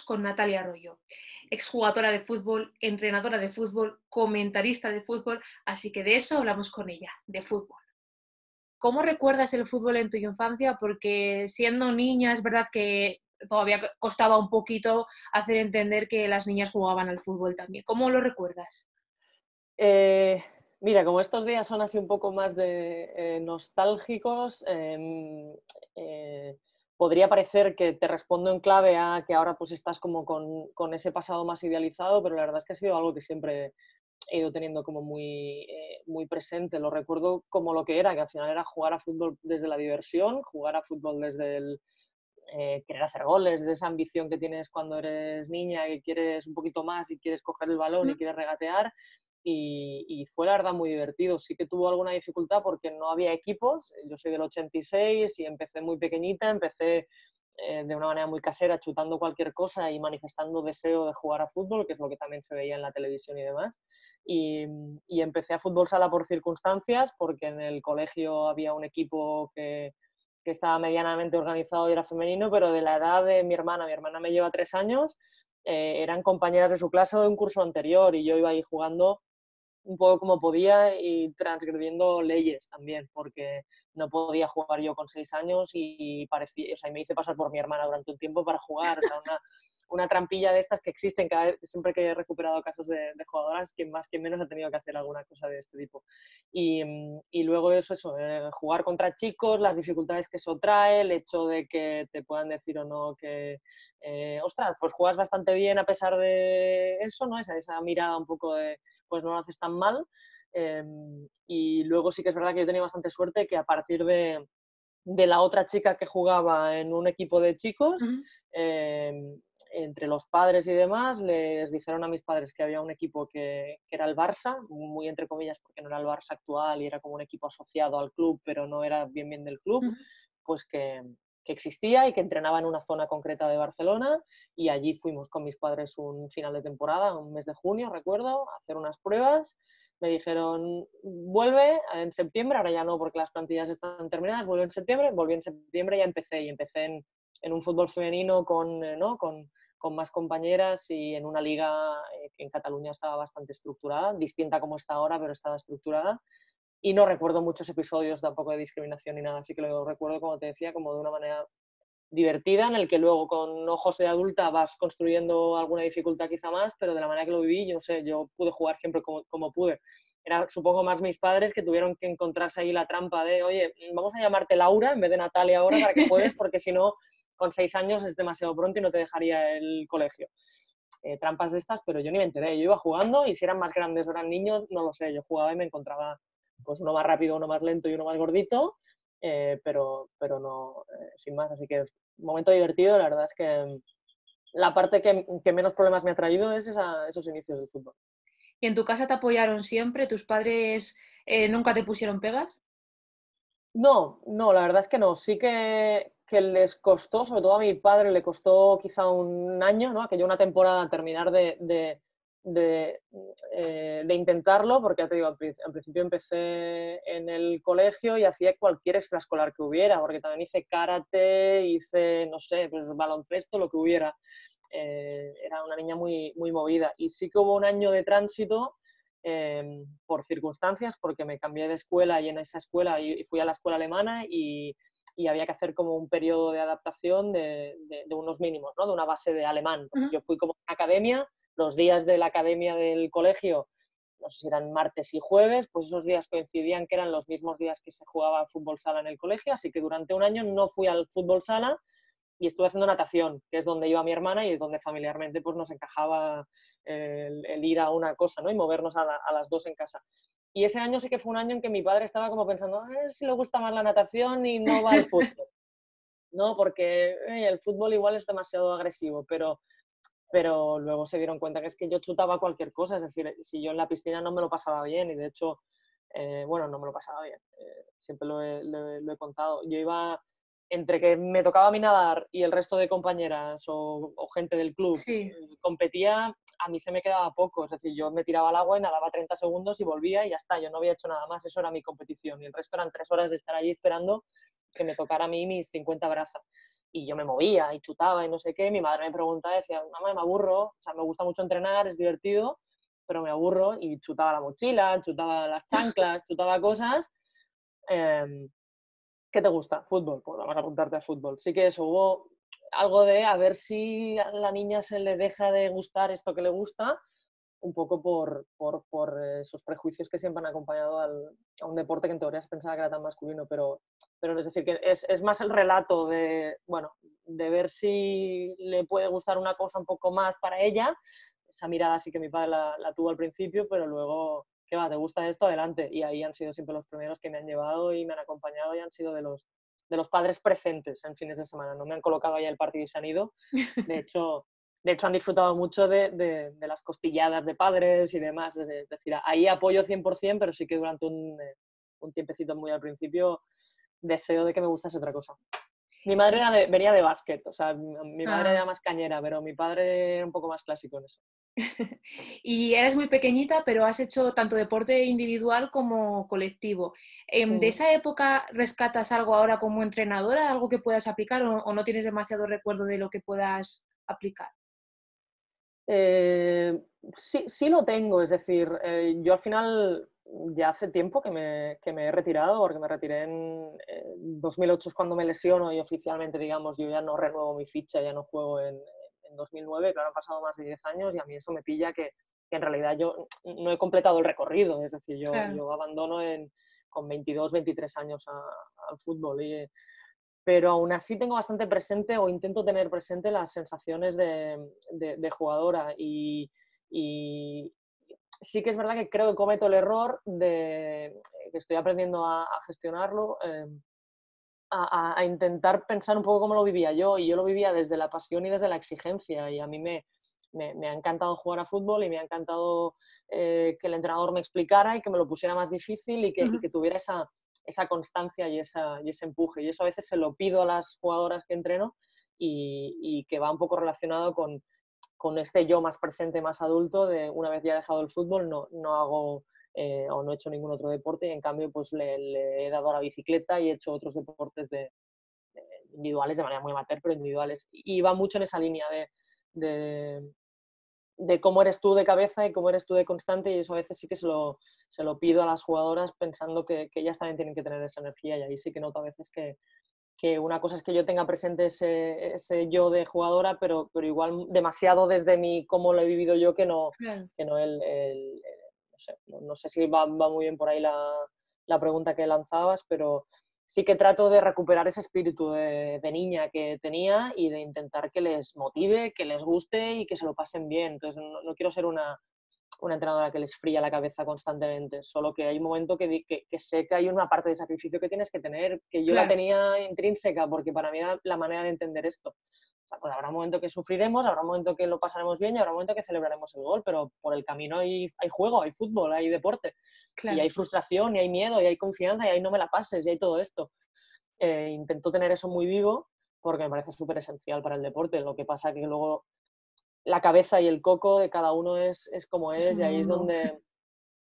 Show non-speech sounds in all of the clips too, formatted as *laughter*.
Con Natalia Arroyo, exjugadora de fútbol, entrenadora de fútbol, comentarista de fútbol, así que de eso hablamos con ella, de fútbol. ¿Cómo recuerdas el fútbol en tu infancia? Porque siendo niña es verdad que todavía costaba un poquito hacer entender que las niñas jugaban al fútbol también. ¿Cómo lo recuerdas? Eh, mira, como estos días son así un poco más de eh, nostálgicos, em, eh, podría parecer que te respondo en clave a que ahora pues estás como con, ese pasado más idealizado, pero la verdad es que ha sido algo que siempre he ido teniendo como muy, eh, muy presente. Lo recuerdo como lo que era, que al final era jugar a fútbol desde la diversión, jugar a fútbol desde el eh, querer hacer goles, desde esa ambición que tienes cuando eres niña, que quieres un poquito más y quieres coger el balón y quieres regatear. Y, y, fue la verdad muy divertido. Sí que tuvo alguna dificultad porque no había equipos. Yo soy del 86 y empecé muy pequeñita, empecé eh, de una manera muy casera, chutando cualquier cosa y manifestando deseo de jugar a fútbol, que es lo que también se veía en la televisión y demás. Y, y empecé a fútbol sala por circunstancias, porque en el colegio había un equipo que, que estaba medianamente organizado y era femenino, pero de la edad de mi hermana, mi hermana me lleva tres años, eh, eran compañeras de su clase de un curso anterior y yo iba ahí jugando un poco como podía y transgrediendo leyes también, porque no podía jugar yo con seis años y, parecía, o sea, me hice pasar por mi hermana durante un tiempo para jugar, o sea, una, una trampilla de estas que existen cada vez, siempre que he recuperado casos de, jugadoras, quien más que menos ha tenido que hacer alguna cosa de este tipo. Y, y luego eso, eso eh, jugar contra chicos, las dificultades que eso trae, el hecho de que te puedan decir o no que, eh, ostras, pues juegas bastante bien a pesar de eso, ¿no? Esa, esa mirada un poco de, pues no lo haces tan mal. Em, y luego sí que es verdad que yo tenido bastante suerte que a partir de, de la otra chica que jugaba en un equipo de chicos, em, entre los padres y demás, les dijeron a mis padres que había un equipo que, que, era el Barça, muy entre comillas porque no era el Barça actual y era como un equipo asociado al club, pero no era bien bien del club, pues que, que existía y que entrenaba en una zona concreta de Barcelona y allí fuimos con mis padres un final de temporada, un mes de junio, recuerdo, a hacer unas pruebas. Me dijeron, vuelve en septiembre, ahora ya no porque las plantillas están terminadas, vuelve en septiembre, volví en septiembre y ya empecé y empecé en, en un fútbol femenino con, eh, ¿no? con, con más compañeras y en una liga eh, que en Cataluña estaba bastante estructurada, distinta como está ahora, pero estaba estructurada y no recuerdo muchos episodios tampoco de discriminación ni nada, así que lo recuerdo, como te decía, como de una manera divertida, en el que luego con ojos de adulta vas construyendo alguna dificultad quizá más, pero de la manera que lo viví, yo sé, yo pude jugar siempre como, como pude. Era, supongo, más mis padres que tuvieron que encontrarse ahí la trampa de, oye, vamos a llamarte Laura en vez de Natalia ahora para que juegues, porque si no, con seis años es demasiado pronto y no te dejaría el colegio. Eh, trampas de estas, pero yo ni me enteré. Yo iba jugando y si eran más grandes o eran niños, no lo sé. Yo jugaba y me encontraba pues uno más rápido, uno más lento y uno más gordito, eh, pero, pero no, eh, sin más. Así que un momento divertido, la verdad es que la parte que, que menos problemas me ha traído es esa, esos inicios del fútbol. ¿Y en tu casa te apoyaron siempre? ¿Tus padres eh, nunca te pusieron pegas? No, no, la verdad es que no. Sí que, que, les costó, sobre todo a mi padre, le costó quizá un año, ¿no? aquella una temporada terminar de, de de, eh, de, intentarlo, porque ya te digo, al, principio empecé en el colegio y hacía cualquier extraescolar que hubiera, porque también hice karate, hice, no sé, pues baloncesto, lo que hubiera. Eh, era una niña muy, muy movida. Y sí que hubo un año de tránsito eh, por circunstancias, porque me cambié de escuela y en esa escuela y fui a la escuela alemana y, y había que hacer como un periodo de adaptación de, de, de unos mínimos, ¿no? de una base de alemán. Uh -huh. Yo fui como una academia los días de la academia del colegio, no sé si eran martes y jueves, pues esos días coincidían que eran los mismos días que se jugaba fútbol sala en el colegio, así que durante un año no fui al fútbol sala y estuve haciendo natación, que es donde iba mi hermana y donde familiarmente pues nos encajaba el, el ir a una cosa ¿no? y movernos a, la, a, las dos en casa. Y ese año sí que fue un año en que mi padre estaba como pensando, si le gusta más la natación y no va al fútbol. no, porque eh, el fútbol igual es demasiado agresivo, pero pero luego se dieron cuenta que es que yo chutaba cualquier cosa, es decir, si yo en la piscina no me lo pasaba bien y de hecho, eh, bueno, no me lo pasaba bien, eh, siempre lo he, lo, lo he, contado. Yo iba entre que me tocaba a mí nadar y el resto de compañeras o, o gente del club sí. competía, a mí se me quedaba poco, es decir, yo me tiraba al agua y nadaba 30 segundos y volvía y ya está, yo no había hecho nada más, eso era mi competición y el resto eran tres horas de estar allí esperando que me tocara a mí mis 50 brazas. Y yo me movía y chutaba y no sé qué, mi madre me preguntaba, decía, mamá, me aburro, o sea, me gusta mucho entrenar, es divertido, pero me aburro y chutaba la mochila, chutaba las chanclas, *laughs* chutaba cosas. Em, ¿Qué te gusta? Fútbol, pues vamos a apuntarte a fútbol. Sí que eso, hubo algo de a ver si a la niña se le deja de gustar esto que le gusta, un poco por, por, por esos prejuicios que siempre han acompañado al, a un deporte que en teoría se pensaba que era tan masculino, pero, pero es decir, que es, es, más el relato de, bueno, de ver si le puede gustar una cosa un poco más para ella. Esa mirada sí que mi padre la, la tuvo al principio, pero luego, ¿qué va? ¿Te gusta esto? Adelante. Y ahí han sido siempre los primeros que me han llevado y me han acompañado y han sido de los, de los padres presentes en fines de semana. No me han colocado ahí el partido y se han ido. De *laughs* hecho, de hecho han disfrutado mucho de, de, las costilladas de padres y demás. Es decir, ahí apoyo 100%, pero sí que durante un, eh, un tiempecito muy al principio deseo de que me gustase otra cosa. Mi madre venía de básquet, o sea, mi madre ah. era más cañera, pero mi padre era un poco más clásico en eso. *laughs* y eres muy pequeñita, pero has hecho tanto deporte individual como colectivo. ¿De esa época rescatas algo ahora como entrenadora, algo que puedas aplicar o, no tienes demasiado recuerdo de lo que puedas aplicar? Eh, sí, sí lo tengo, es decir, eh, yo al final ya hace tiempo que me, que me, he retirado, porque me retiré en 2008 es cuando me lesiono y oficialmente, digamos, yo ya no renuevo mi ficha, ya no juego en, en 2009, claro, han pasado más de 10 años y a mí eso me pilla que, que en realidad yo no he completado el recorrido, es decir, yo, yo abandono en, con 22, 23 años al fútbol. Y, pero aún así tengo bastante presente o intento tener presente las sensaciones de, de, jugadora. Y, y, sí que es verdad que creo que cometo el error de que estoy aprendiendo a, gestionarlo. Eh, a, intentar pensar un poco cómo lo vivía yo. Y yo lo vivía desde la pasión y desde la exigencia. Y a mí me, me, ha encantado jugar a fútbol y me ha encantado eh, que el entrenador me explicara y que me lo pusiera más difícil y que, que tuviera esa, esa constancia y, esa, y, ese empuje. Y eso a veces se lo pido a las jugadoras que entreno y, y que va un poco relacionado con, con, este yo más presente, más adulto, de una vez ya he dejado el fútbol, no, no hago eh, o no he hecho ningún otro deporte y en cambio pues le, he dado a la bicicleta y he hecho otros deportes de, individuales de manera muy amateur, pero individuales. Y va mucho en esa línea de, de, cómo eres tú de cabeza y cómo eres tú de constante y eso a veces sí que se lo, se lo pido a las jugadoras pensando que, que, ellas también tienen que tener esa energía y ahí sí que noto a veces que, que una cosa es que yo tenga presente ese, ese, yo de jugadora, pero, pero igual demasiado desde mi cómo lo he vivido yo que no, que no el, no sé, si va, muy bien por ahí la, pregunta que lanzabas, pero sí que trato de recuperar ese espíritu de, niña que tenía y de intentar que les motive, que les guste y que se lo pasen bien. Entonces, no quiero ser una, una entrenadora que les fría la cabeza constantemente, solo que hay un momento que, que, sé que hay una parte de sacrificio que tienes que tener, que yo la tenía intrínseca, porque para mí era la manera de entender esto. Pues habrá un momento que sufriremos, habrá un momento que lo pasaremos bien y habrá un momento que celebraremos el gol, pero por el camino hay, hay juego, hay fútbol, hay deporte, y hay frustración, y hay miedo, y hay confianza, y ahí no me la pases, y hay todo esto. Eh, intento tener eso muy vivo porque me parece súper esencial para el deporte. Lo que pasa que luego la cabeza y el coco de cada uno es, es como es, y ahí es donde,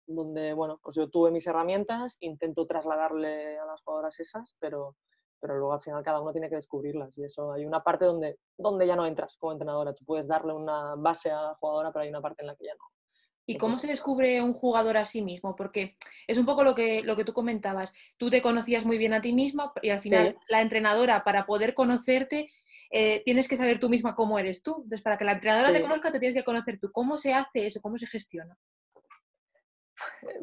donde, bueno, pues yo tuve mis herramientas, intento trasladarle a las jugadoras esas, pero, pero luego al final cada uno tiene que descubrirlas y eso hay una parte donde, donde ya no entras como entrenadora, tú puedes darle una base a la jugadora, pero hay una parte en la que ya no. ¿Y cómo se descubre un jugador a sí mismo? Porque es un poco lo que, lo que tú comentabas. Tú te conocías muy bien a ti misma y al final la entrenadora, para poder conocerte, eh, tienes que saber tú misma cómo eres tú. Entonces, para que la entrenadora te conozca, te tienes que conocer tú. ¿Cómo se hace eso? ¿Cómo se gestiona?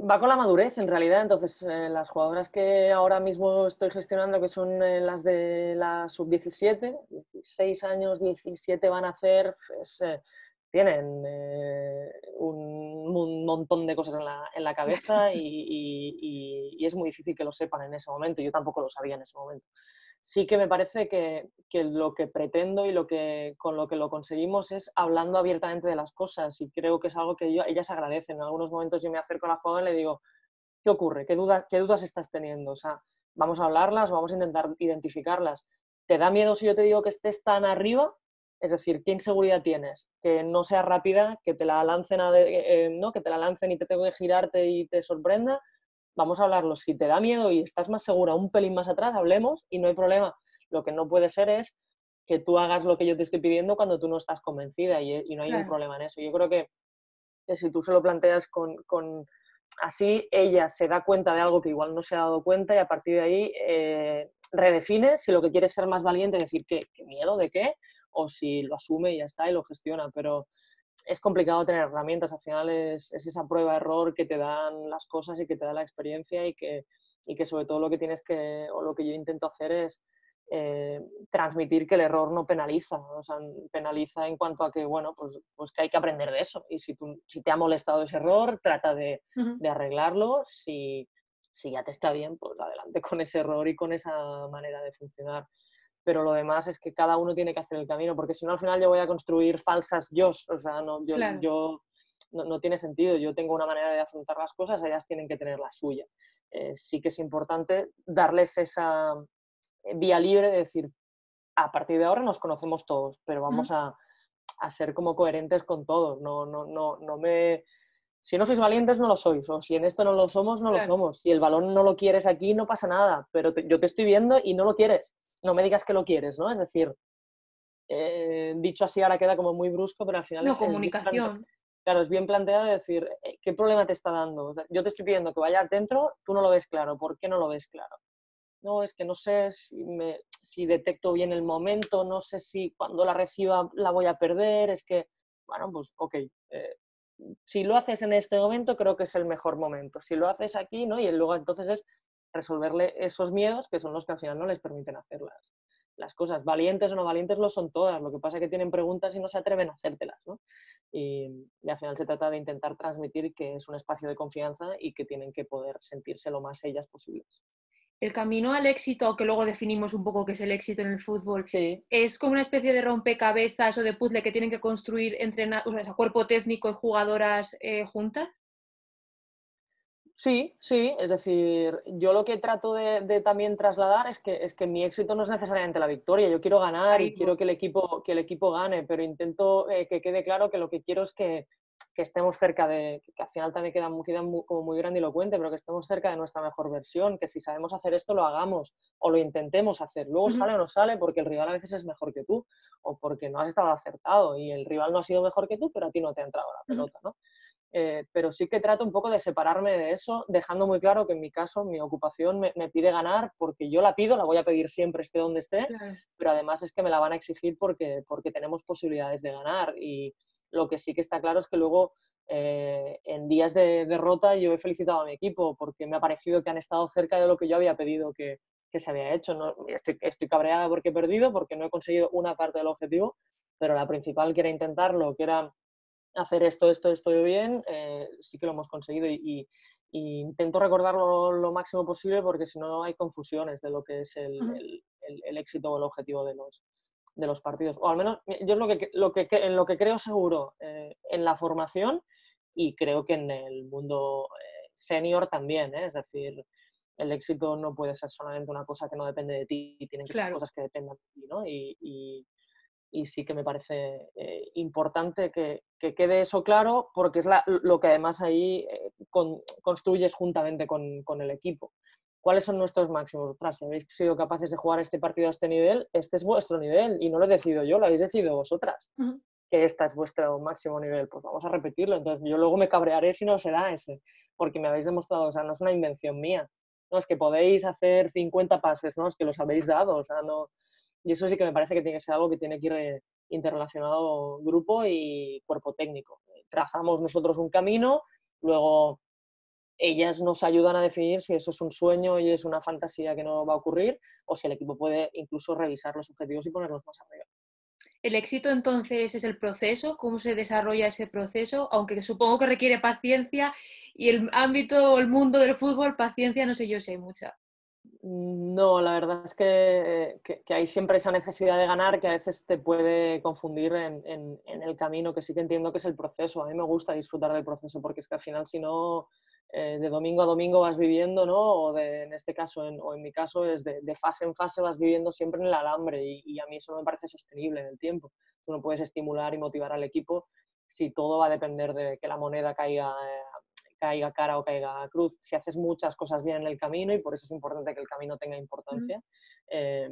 Va con la madurez, en realidad. Entonces, eh, las jugadoras que ahora mismo estoy gestionando, que son eh, las de la sub-17, 16 años, 17 van a hacer, pues, tienen un, montón de cosas en la, cabeza y, y, es muy difícil que lo sepan en ese momento. Yo tampoco lo sabía en ese momento sí que me parece que, lo que pretendo y lo que, con lo que lo conseguimos es hablando abiertamente de las cosas y creo que es algo que ellas agradecen. En algunos momentos yo me acerco a la jugadora y le digo, ¿qué ocurre? ¿Qué, dudas, ¿Qué dudas estás teniendo? O sea, vamos a hablarlas o vamos a intentar identificarlas. ¿Te da miedo si yo te digo que estés tan arriba? Es decir, ¿qué inseguridad tienes? Que no sea rápida, que te la lancen, eh, ¿no? que te la lancen y te tengo que girarte y te sorprenda, vamos a hablarlo. Si te da miedo y estás más segura un pelín más atrás, hablemos y no hay problema. Lo que no puede ser es que tú hagas lo que yo te estoy pidiendo cuando tú no estás convencida y, no hay un problema en eso. Yo creo que, si tú se lo planteas con, con, así, ella se da cuenta de algo que igual no se ha dado cuenta y a partir de ahí eh, redefine si lo que quiere es ser más valiente, decir, ¿qué, ¿qué, miedo de qué? O si lo asume y ya está y lo gestiona. Pero es complicado tener herramientas, al final es, es esa prueba-error que te dan las cosas y que te da la experiencia y que, y que sobre todo lo que tienes que, o lo que yo intento hacer es eh, transmitir que el error no penaliza, o sea, penaliza en cuanto a que, bueno, pues, pues que hay que aprender de eso. Y si, tú, si te ha molestado ese error, trata de, de arreglarlo. Si, si, ya te está bien, pues adelante con ese error y con esa manera de funcionar. Pero lo demás es que cada uno tiene que hacer el camino, porque si no, al final yo voy a construir falsas yo, o sea, no, yo, yo no, no, tiene sentido. Yo tengo una manera de afrontar las cosas, ellas tienen que tener la suya. Eh, sí que es importante darles esa, eh, vía libre de decir, a partir de ahora nos conocemos todos, pero vamos a, a, ser como coherentes con todos. No, no, no, no me... Si no sois valientes, no lo sois. O si en esto no lo somos, no lo somos. Si el balón no lo quieres aquí, no pasa nada. Pero yo te estoy viendo y no lo quieres. No me digas que lo quieres, ¿no? Es decir, eh, dicho así ahora queda como muy brusco, pero al final no, es... comunicación. claro, es bien planteado decir, eh, ¿qué problema te está dando? yo te estoy pidiendo que vayas dentro, tú no lo ves claro. ¿Por qué no lo ves claro? no, es que no sé si, me, si detecto bien el momento, no sé si cuando la reciba la voy a perder, es que, bueno, pues ok, eh, si lo haces en este momento creo que es el mejor momento, si lo haces aquí, ¿no? Y luego entonces es resolverle esos miedos que son los que al final no les permiten hacer las, las cosas. Valientes o no valientes lo son todas, lo que pasa es que tienen preguntas y no se atreven a hacértelas, ¿no? Y, y, al final se trata de intentar transmitir que es un espacio de confianza y que tienen que poder sentirse lo más ellas posibles el camino al éxito, que luego definimos un poco qué es el éxito en el fútbol, es como una especie de rompecabezas o de puzzle que tienen que construir entre o cuerpo técnico y jugadoras eh, juntas. Sí, sí, es decir, yo lo que trato de, también trasladar es que, es que mi éxito no es necesariamente la victoria, yo quiero ganar y quiero que el equipo, que el equipo gane, pero intento eh, que quede claro que lo que quiero es que, que estemos cerca de, que al final también queda, queda muy, como muy grandilocuente, pero que estemos cerca de nuestra mejor versión, que si sabemos hacer esto lo hagamos o lo intentemos hacer. Luego sale o no sale porque el rival a veces es mejor que tú o porque no has estado acertado y el rival no ha sido mejor que tú, pero a ti no te ha entrado la pelota, ¿no? Eh, pero sí que trato un poco de separarme de eso, dejando muy claro que en mi caso mi ocupación me, pide ganar porque yo la pido, la voy a pedir siempre esté donde esté, pero además es que me la van a exigir porque, porque tenemos posibilidades de ganar y, lo que sí que está claro es que luego eh, en días de derrota yo he felicitado a mi equipo porque me ha parecido que han estado cerca de lo que yo había pedido que, se había hecho. ¿no? Estoy, estoy cabreada porque he perdido, porque no he conseguido una parte del objetivo, pero la principal que era intentarlo, que era hacer esto, esto, esto bien, eh, sí que lo hemos conseguido y, intento recordarlo lo máximo posible porque si no hay confusiones de lo que es el, el éxito o el objetivo de los, de los partidos. O al menos yo es lo que, lo que, en lo que creo seguro eh, en la formación y creo que en el mundo eh, senior también. ¿eh? Es decir, el éxito no puede ser solamente una cosa que no depende de ti, tienen que ser cosas que dependan de ti. ¿no? Y, y, sí que me parece importante que, que, quede eso claro porque es la, lo que además ahí construyes juntamente con, con el equipo. ¿Cuáles son nuestros máximos? Ostras, si habéis sido capaces de jugar este partido a este nivel, este es vuestro nivel y no lo he decidido yo, lo habéis decidido vosotras. Que este es vuestro máximo nivel, pues vamos a repetirlo. Entonces yo luego me cabrearé si no será ese, porque me habéis demostrado, o sea, no es una invención mía. No es que podéis hacer 50 pases, ¿no? Es que los habéis dado, o sea, no... Y eso sí que me parece que tiene que ser algo que tiene que ir eh, interrelacionado grupo y cuerpo técnico. Trazamos nosotros un camino, luego ellas nos ayudan a definir si eso es un sueño y es una fantasía que no va a ocurrir o si el equipo puede incluso revisar los objetivos y ponerlos más arriba. El éxito entonces es el proceso, cómo se desarrolla ese proceso, aunque supongo que requiere paciencia y el ámbito o el mundo del fútbol, paciencia no sé yo si hay mucha. No, la verdad es que, hay siempre esa necesidad de ganar que a veces te puede confundir en, en, el camino, que sí que entiendo que es el proceso. A mí me gusta disfrutar del proceso porque es que al final si no eh, de domingo a domingo vas viviendo, ¿no? O de, en este caso, o en mi caso, es de, fase en fase vas viviendo siempre en el alambre y, a mí eso no me parece sostenible en el tiempo. Tú no puedes estimular y motivar al equipo si todo va a depender de que la moneda caiga, eh, caiga cara o caiga cruz. Si haces muchas cosas bien en el camino, y por eso es importante que el camino tenga importancia, eh,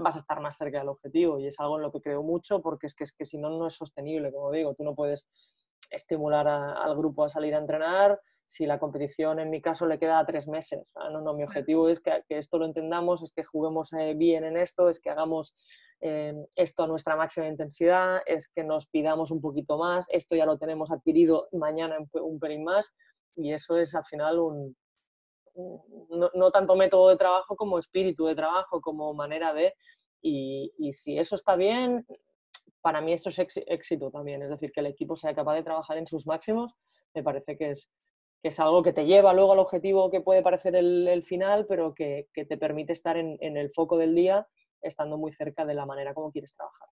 vas a estar más cerca del objetivo y es algo en lo que creo mucho porque es que, es que si no, no es sostenible, como digo, tú no puedes estimular al grupo a salir a entrenar si la competición en mi caso le queda tres meses. No, no, mi objetivo es que, esto lo entendamos, es que juguemos eh, bien en esto, es que hagamos eh, esto a nuestra máxima intensidad, es que nos pidamos un poquito más, esto ya lo tenemos adquirido mañana un pelín más y eso es al final un, no, tanto método de trabajo como espíritu de trabajo, como manera de... Y, si eso está bien, para mí esto es éxito también. Es decir, que el equipo sea capaz de trabajar en sus máximos, me parece que es, que es algo que te lleva luego al objetivo que puede parecer el, final, pero que, te permite estar en, en el foco del día, estando muy cerca de la manera como quieres trabajar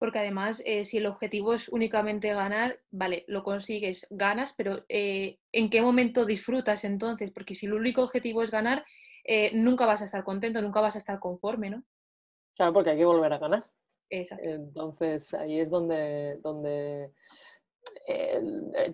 porque además eh, si el objetivo es únicamente ganar, vale, lo consigues, ganas, pero eh, ¿en qué momento disfrutas entonces? Porque si el único objetivo es ganar, eh, nunca vas a estar contento, nunca vas a estar conforme, ¿no? Claro, porque hay que volver a ganar. Exacto. Entonces ahí es donde, donde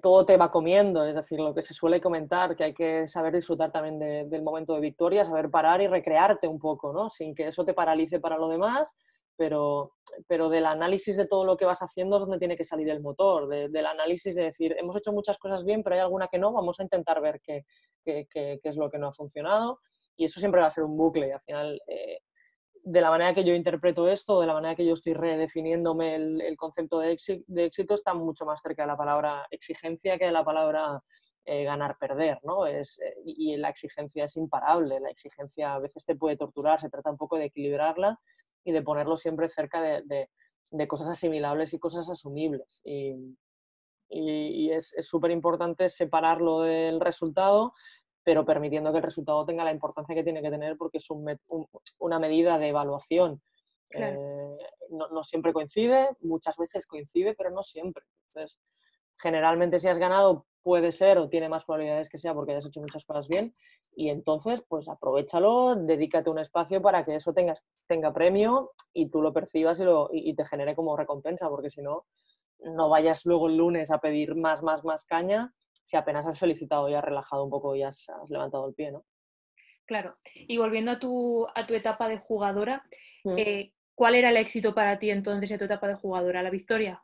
todo te va comiendo, es decir, lo que se suele comentar, que hay que saber disfrutar también del momento de victoria, saber parar y recrearte un poco, ¿no? Sin que eso te paralice para lo demás pero, pero del análisis de todo lo que vas haciendo es donde tiene que salir el motor, del análisis de decir, hemos hecho muchas cosas bien, pero hay alguna que no, vamos a intentar ver qué, es lo que no ha funcionado. Y eso siempre va a ser un bucle. Al final, eh, de la manera que yo interpreto esto, de la manera que yo estoy redefiniéndome el, concepto de éxito, está mucho más cerca de la palabra exigencia que de la palabra eh, ganar-perder, ¿no? Eh, y la exigencia es imparable, la exigencia a veces te puede torturar, se trata un poco de equilibrarla y de ponerlo siempre cerca de, de, cosas asimilables y cosas asumibles. Y, y, es súper importante separarlo del resultado, pero permitiendo que el resultado tenga la importancia que tiene que tener porque es un, una medida de evaluación. Eh, no, no, siempre coincide, muchas veces coincide, pero no siempre. Entonces, generalmente si has ganado puede ser o tiene más probabilidades que sea porque hayas hecho muchas cosas bien y entonces pues aprovechalo, dedícate un espacio para que eso tenga, tenga premio y tú lo percibas y, lo, y, te genere como recompensa porque si no, no vayas luego el lunes a pedir más, más, más caña si apenas has felicitado y has relajado un poco y has, levantado el pie, ¿no? Claro. Y volviendo a tu, a tu etapa de jugadora, mm. eh, ¿cuál era el éxito para ti entonces en tu etapa de jugadora? ¿La victoria?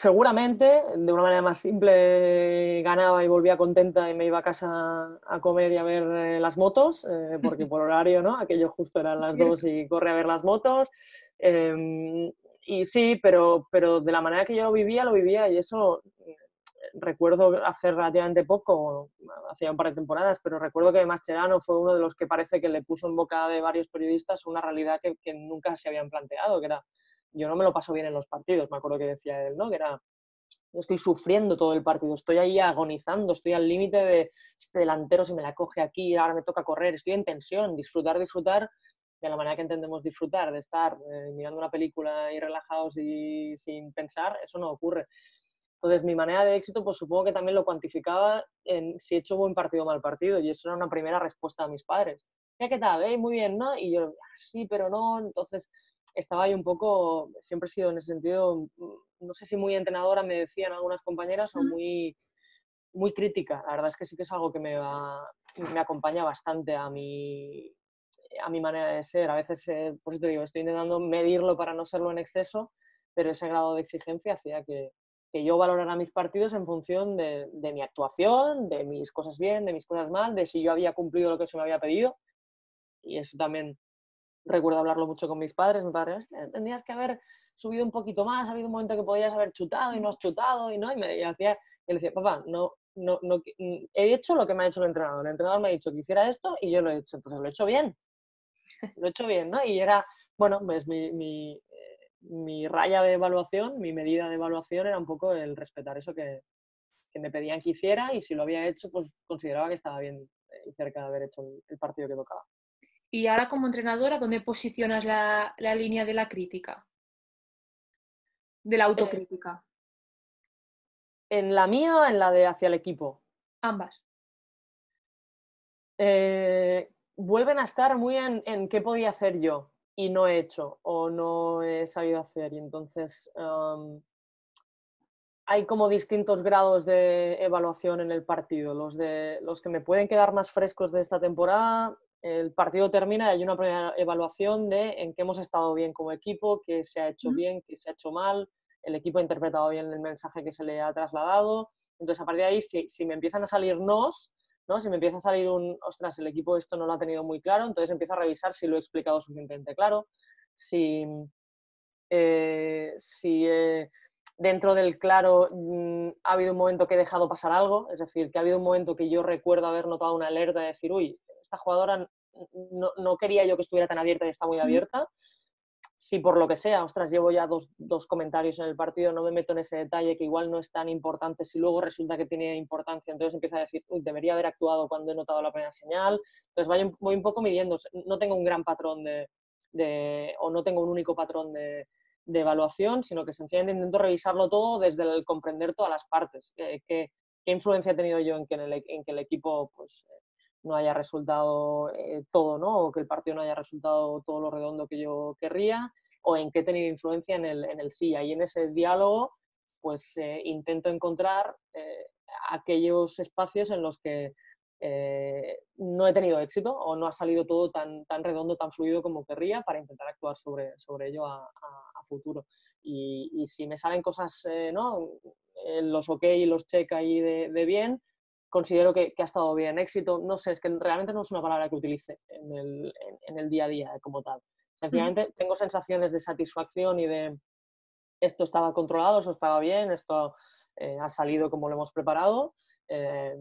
seguramente, de una manera más simple, ganaba y volvía contenta y me iba a casa a comer y a ver eh, las motos, eh, porque *laughs* por horario, ¿no? Aquello justo eran las dos y corre a ver las motos. Em, y sí, pero, pero de la manera que yo lo vivía, lo vivía y eso recuerdo hace relativamente poco, hacía un par de temporadas, pero recuerdo que Mascherano fue uno de los que parece que le puso en boca de varios periodistas una realidad que, nunca se habían planteado, que era yo no me lo paso bien en los partidos, me acuerdo que decía él, ¿no? Que era, estoy sufriendo todo el partido, estoy ahí agonizando, estoy al límite de este delantero si me la coge aquí, ahora me toca correr, estoy en tensión, disfrutar, disfrutar de la manera que entendemos disfrutar, de estar eh, mirando una película y relajados y sin pensar, eso no ocurre. Entonces, mi manera de éxito, pues supongo que también lo cuantificaba en si he hecho buen partido o mal partido, y eso era una primera respuesta a mis padres. ¿Qué tal? ¿Eh? Muy bien, ¿no? Y yo, ah, sí, pero no. Entonces, estaba ahí un poco, siempre he sido en ese sentido, mm, no sé si muy entrenadora, me decían algunas compañeras, o muy, muy crítica. La verdad es que sí que es algo que me, me acompaña bastante a mi, a mi manera de ser. A veces, eh, por eso te digo, estoy intentando medirlo para no serlo en exceso, pero ese grado de exigencia hacía que, que yo valorara mis partidos en función de, de, mi actuación, de mis cosas bien, de mis cosas mal, de si yo había cumplido lo que se me había pedido. Y eso también recuerdo hablarlo mucho con mis padres, mi padre, tendrías que haber subido un poquito más, ha habido un momento que podías haber chutado y no has chutado, y no, y me hacía, y le decía, papá, no, no, no, he hecho lo que me ha hecho el entrenador, el entrenador me ha dicho que hiciera esto y yo lo he hecho, entonces lo he hecho bien, lo he hecho bien, ¿no? Y era, bueno, pues mi, mi, mi raya de evaluación, mi medida de evaluación era un poco el respetar eso que, que me pedían que hiciera y si lo había hecho, pues consideraba que estaba bien eh, y cerca de haber hecho el partido que tocaba. Y ahora como entrenadora, ¿dónde posicionas la, línea de la crítica? De la eh, autocrítica. ¿En la mía o en la de hacia el equipo? Ambas. Eh, vuelven a estar muy en, qué podía hacer yo y no he hecho o no he sabido hacer. Y entonces hay como distintos grados de evaluación en el partido. Los, de, los que me pueden quedar más frescos de esta temporada el partido termina y hay una primera evaluación de en qué hemos estado bien como equipo, qué se ha hecho bien, qué se ha hecho mal, el equipo ha interpretado bien el mensaje que se le ha trasladado. Entonces, a partir de ahí, si, si me empiezan a salir nos, ¿no? si me empieza a salir un, ostras, el equipo esto no lo ha tenido muy claro, entonces empiezo a revisar si lo he explicado suficientemente claro, si, eh, si eh, dentro del claro mm, ha habido un momento que he dejado pasar algo, es decir, que ha habido un momento que yo recuerdo haber notado una alerta de decir, uy, esta jugadora no, no quería yo que estuviera tan abierta y está muy abierta. Si por lo que sea, ostras, llevo ya dos, dos, comentarios en el partido, no me meto en ese detalle que igual no es tan importante, si luego resulta que tiene importancia, entonces empiezo a decir, uy, debería haber actuado cuando he notado la primera señal. Entonces voy un poco midiendo, no tengo un gran patrón de, de o no tengo un único patrón de, evaluación, sino que sencillamente intento revisarlo todo desde el comprender todas las partes. ¿Qué, qué, influencia he tenido yo en que, el, en que el equipo pues, no haya resultado eh, todo, ¿no? O que el partido no haya resultado todo lo redondo que yo querría, o en qué he tenido influencia en el, en el sí. Y en ese diálogo, pues eh, intento encontrar eh, aquellos espacios en los que no he tenido éxito o no ha salido todo tan, tan redondo, tan fluido como querría para intentar actuar sobre, sobre ello a, futuro. Y, y, si me salen cosas, ¿no? los ok y los check ahí de bien, considero que, ha estado bien. Éxito, no sé, es que realmente no es una palabra que utilice en el, en, el día a día como tal. Sencillamente tengo sensaciones de satisfacción y de esto estaba controlado, esto estaba bien, esto eh, ha salido como lo hemos preparado. Eh,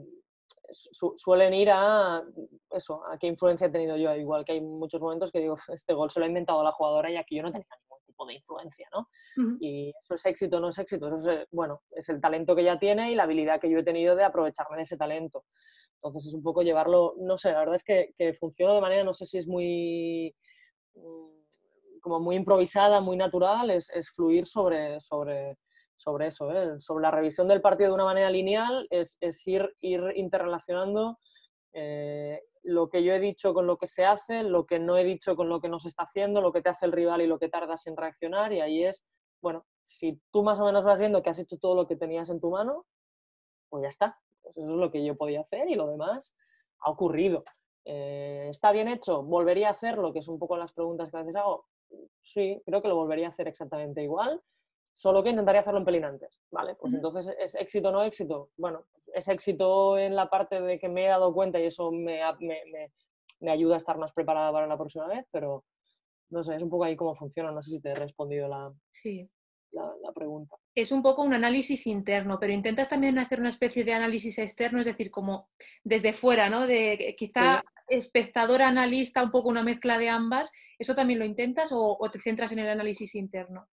suelen ir a eso, a qué influencia he tenido yo. Igual que hay muchos momentos que digo, este gol se lo ha inventado la jugadora y aquí yo no tenía ningún tipo de influencia, ¿no? Y eso es éxito, no es éxito. Eso es, bueno, es el talento que ella tiene y la habilidad que yo he tenido de aprovecharme de ese talento. Entonces es un poco llevarlo, no sé, la verdad es que, que funciona de manera, no sé si es muy mm, como muy improvisada, muy natural, es, es fluir sobre, sobre, sobre eso, ¿eh? sobre la revisión del partido de una manera lineal, es, es ir, ir interrelacionando eh, lo que yo he dicho con lo que se hace, lo que no he dicho con lo que no se está haciendo, lo que te hace el rival y lo que tardas en reaccionar, y ahí es, bueno, si tú más o menos vas viendo que has hecho todo lo que tenías en tu mano, pues ya está. Pues eso es lo que yo podía hacer y lo demás ha ocurrido. Eh, ¿Está bien hecho? ¿Volvería a hacerlo? Que es un poco las preguntas que a veces hago. Sí, creo que lo volvería a hacer exactamente igual solo que intentaría hacerlo en pelín antes, ¿vale? Pues entonces, ¿es éxito o no éxito? Bueno, pues es éxito en la parte de que me he dado cuenta y eso me, me, me, ayuda a estar más preparada para la próxima vez, pero no sé, es un poco ahí cómo funciona, no sé si te he respondido la, sí. la, la, pregunta. Es un poco un análisis interno, pero intentas también hacer una especie de análisis externo, es decir, como desde fuera, ¿no? De quizá espectador, analista, un poco una mezcla de ambas, ¿eso también lo intentas o, o te centras en el análisis interno?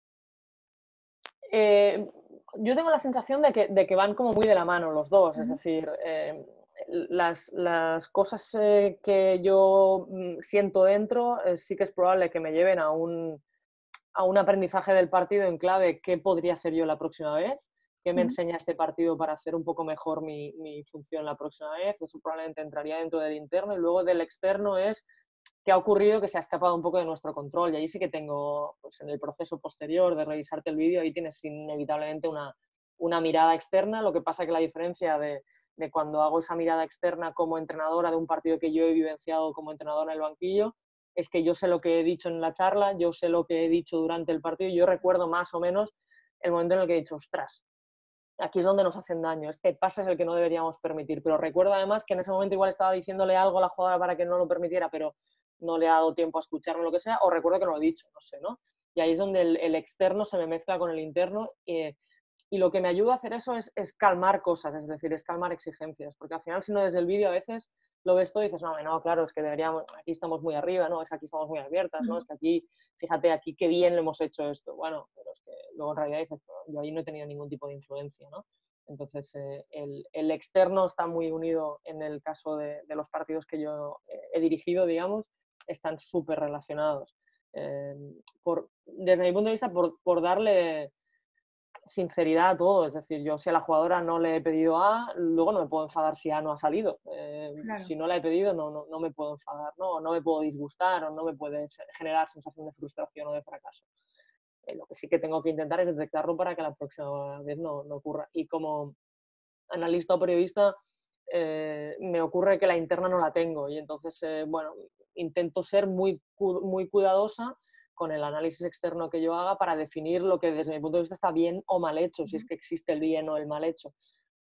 Eh, yo tengo la sensación de que, de que, van como muy de la mano los dos, es decir, eh, las, las, cosas eh, que yo mm, siento dentro sí que es probable que me lleven a un, a un aprendizaje del partido en clave qué podría hacer yo la próxima vez, qué me enseña este partido para hacer un poco mejor mi, mi función la próxima vez, eso probablemente entraría dentro del interno y luego del externo es qué ha ocurrido que se ha escapado un poco de nuestro control. Y ahí sí que tengo, pues en el proceso posterior de revisarte el vídeo, ahí tienes inevitablemente una, una mirada externa. Lo que pasa que la diferencia de, de, cuando hago esa mirada externa como entrenadora de un partido que yo he vivenciado como entrenadora en el banquillo, es que yo sé lo que he dicho en la charla, yo sé lo que he dicho durante el partido, yo recuerdo más o menos el momento en el que he dicho, ostras, aquí es donde nos hacen daño, este pase es el que no deberíamos permitir. Pero recuerdo además que en ese momento igual estaba diciéndole algo a la jugadora para que no lo permitiera, pero no le ha dado tiempo a escucharlo, lo que sea, o recuerdo que no lo he dicho, no sé, ¿no? Y ahí es donde el, externo se me mezcla con el interno y lo que me ayuda a hacer eso es, calmar cosas, es decir, es calmar exigencias, porque al final si no desde el vídeo a veces lo ves todo y dices, no, no, claro, es que deberíamos, aquí estamos muy arriba, ¿no? Es que aquí estamos muy abiertas, ¿no? Es que aquí, fíjate, aquí qué bien le hemos hecho esto. Bueno, pero es que luego en realidad dices, yo ahí no he tenido ningún tipo de influencia, ¿no? Entonces, eh, el, el, externo está muy unido en el caso de, de los partidos que yo he dirigido, digamos, están súper relacionados. Eh, por, desde mi punto de vista, por, por, darle sinceridad a todo. Es decir, yo si a la jugadora no le he pedido A, luego no me puedo enfadar si A no ha salido. Eh, si no la he pedido, no, no, no, me puedo enfadar, ¿no? no me puedo disgustar o no me puede generar sensación de frustración o de fracaso. Eh, lo que sí que tengo que intentar es detectarlo para que la próxima vez no, no ocurra. Y como analista o periodista, eh, me ocurre que la interna no la tengo y entonces, eh, bueno, intento ser muy, muy cuidadosa con el análisis externo que yo haga para definir lo que desde mi punto de vista está bien o mal hecho, si es que existe el bien o el mal hecho.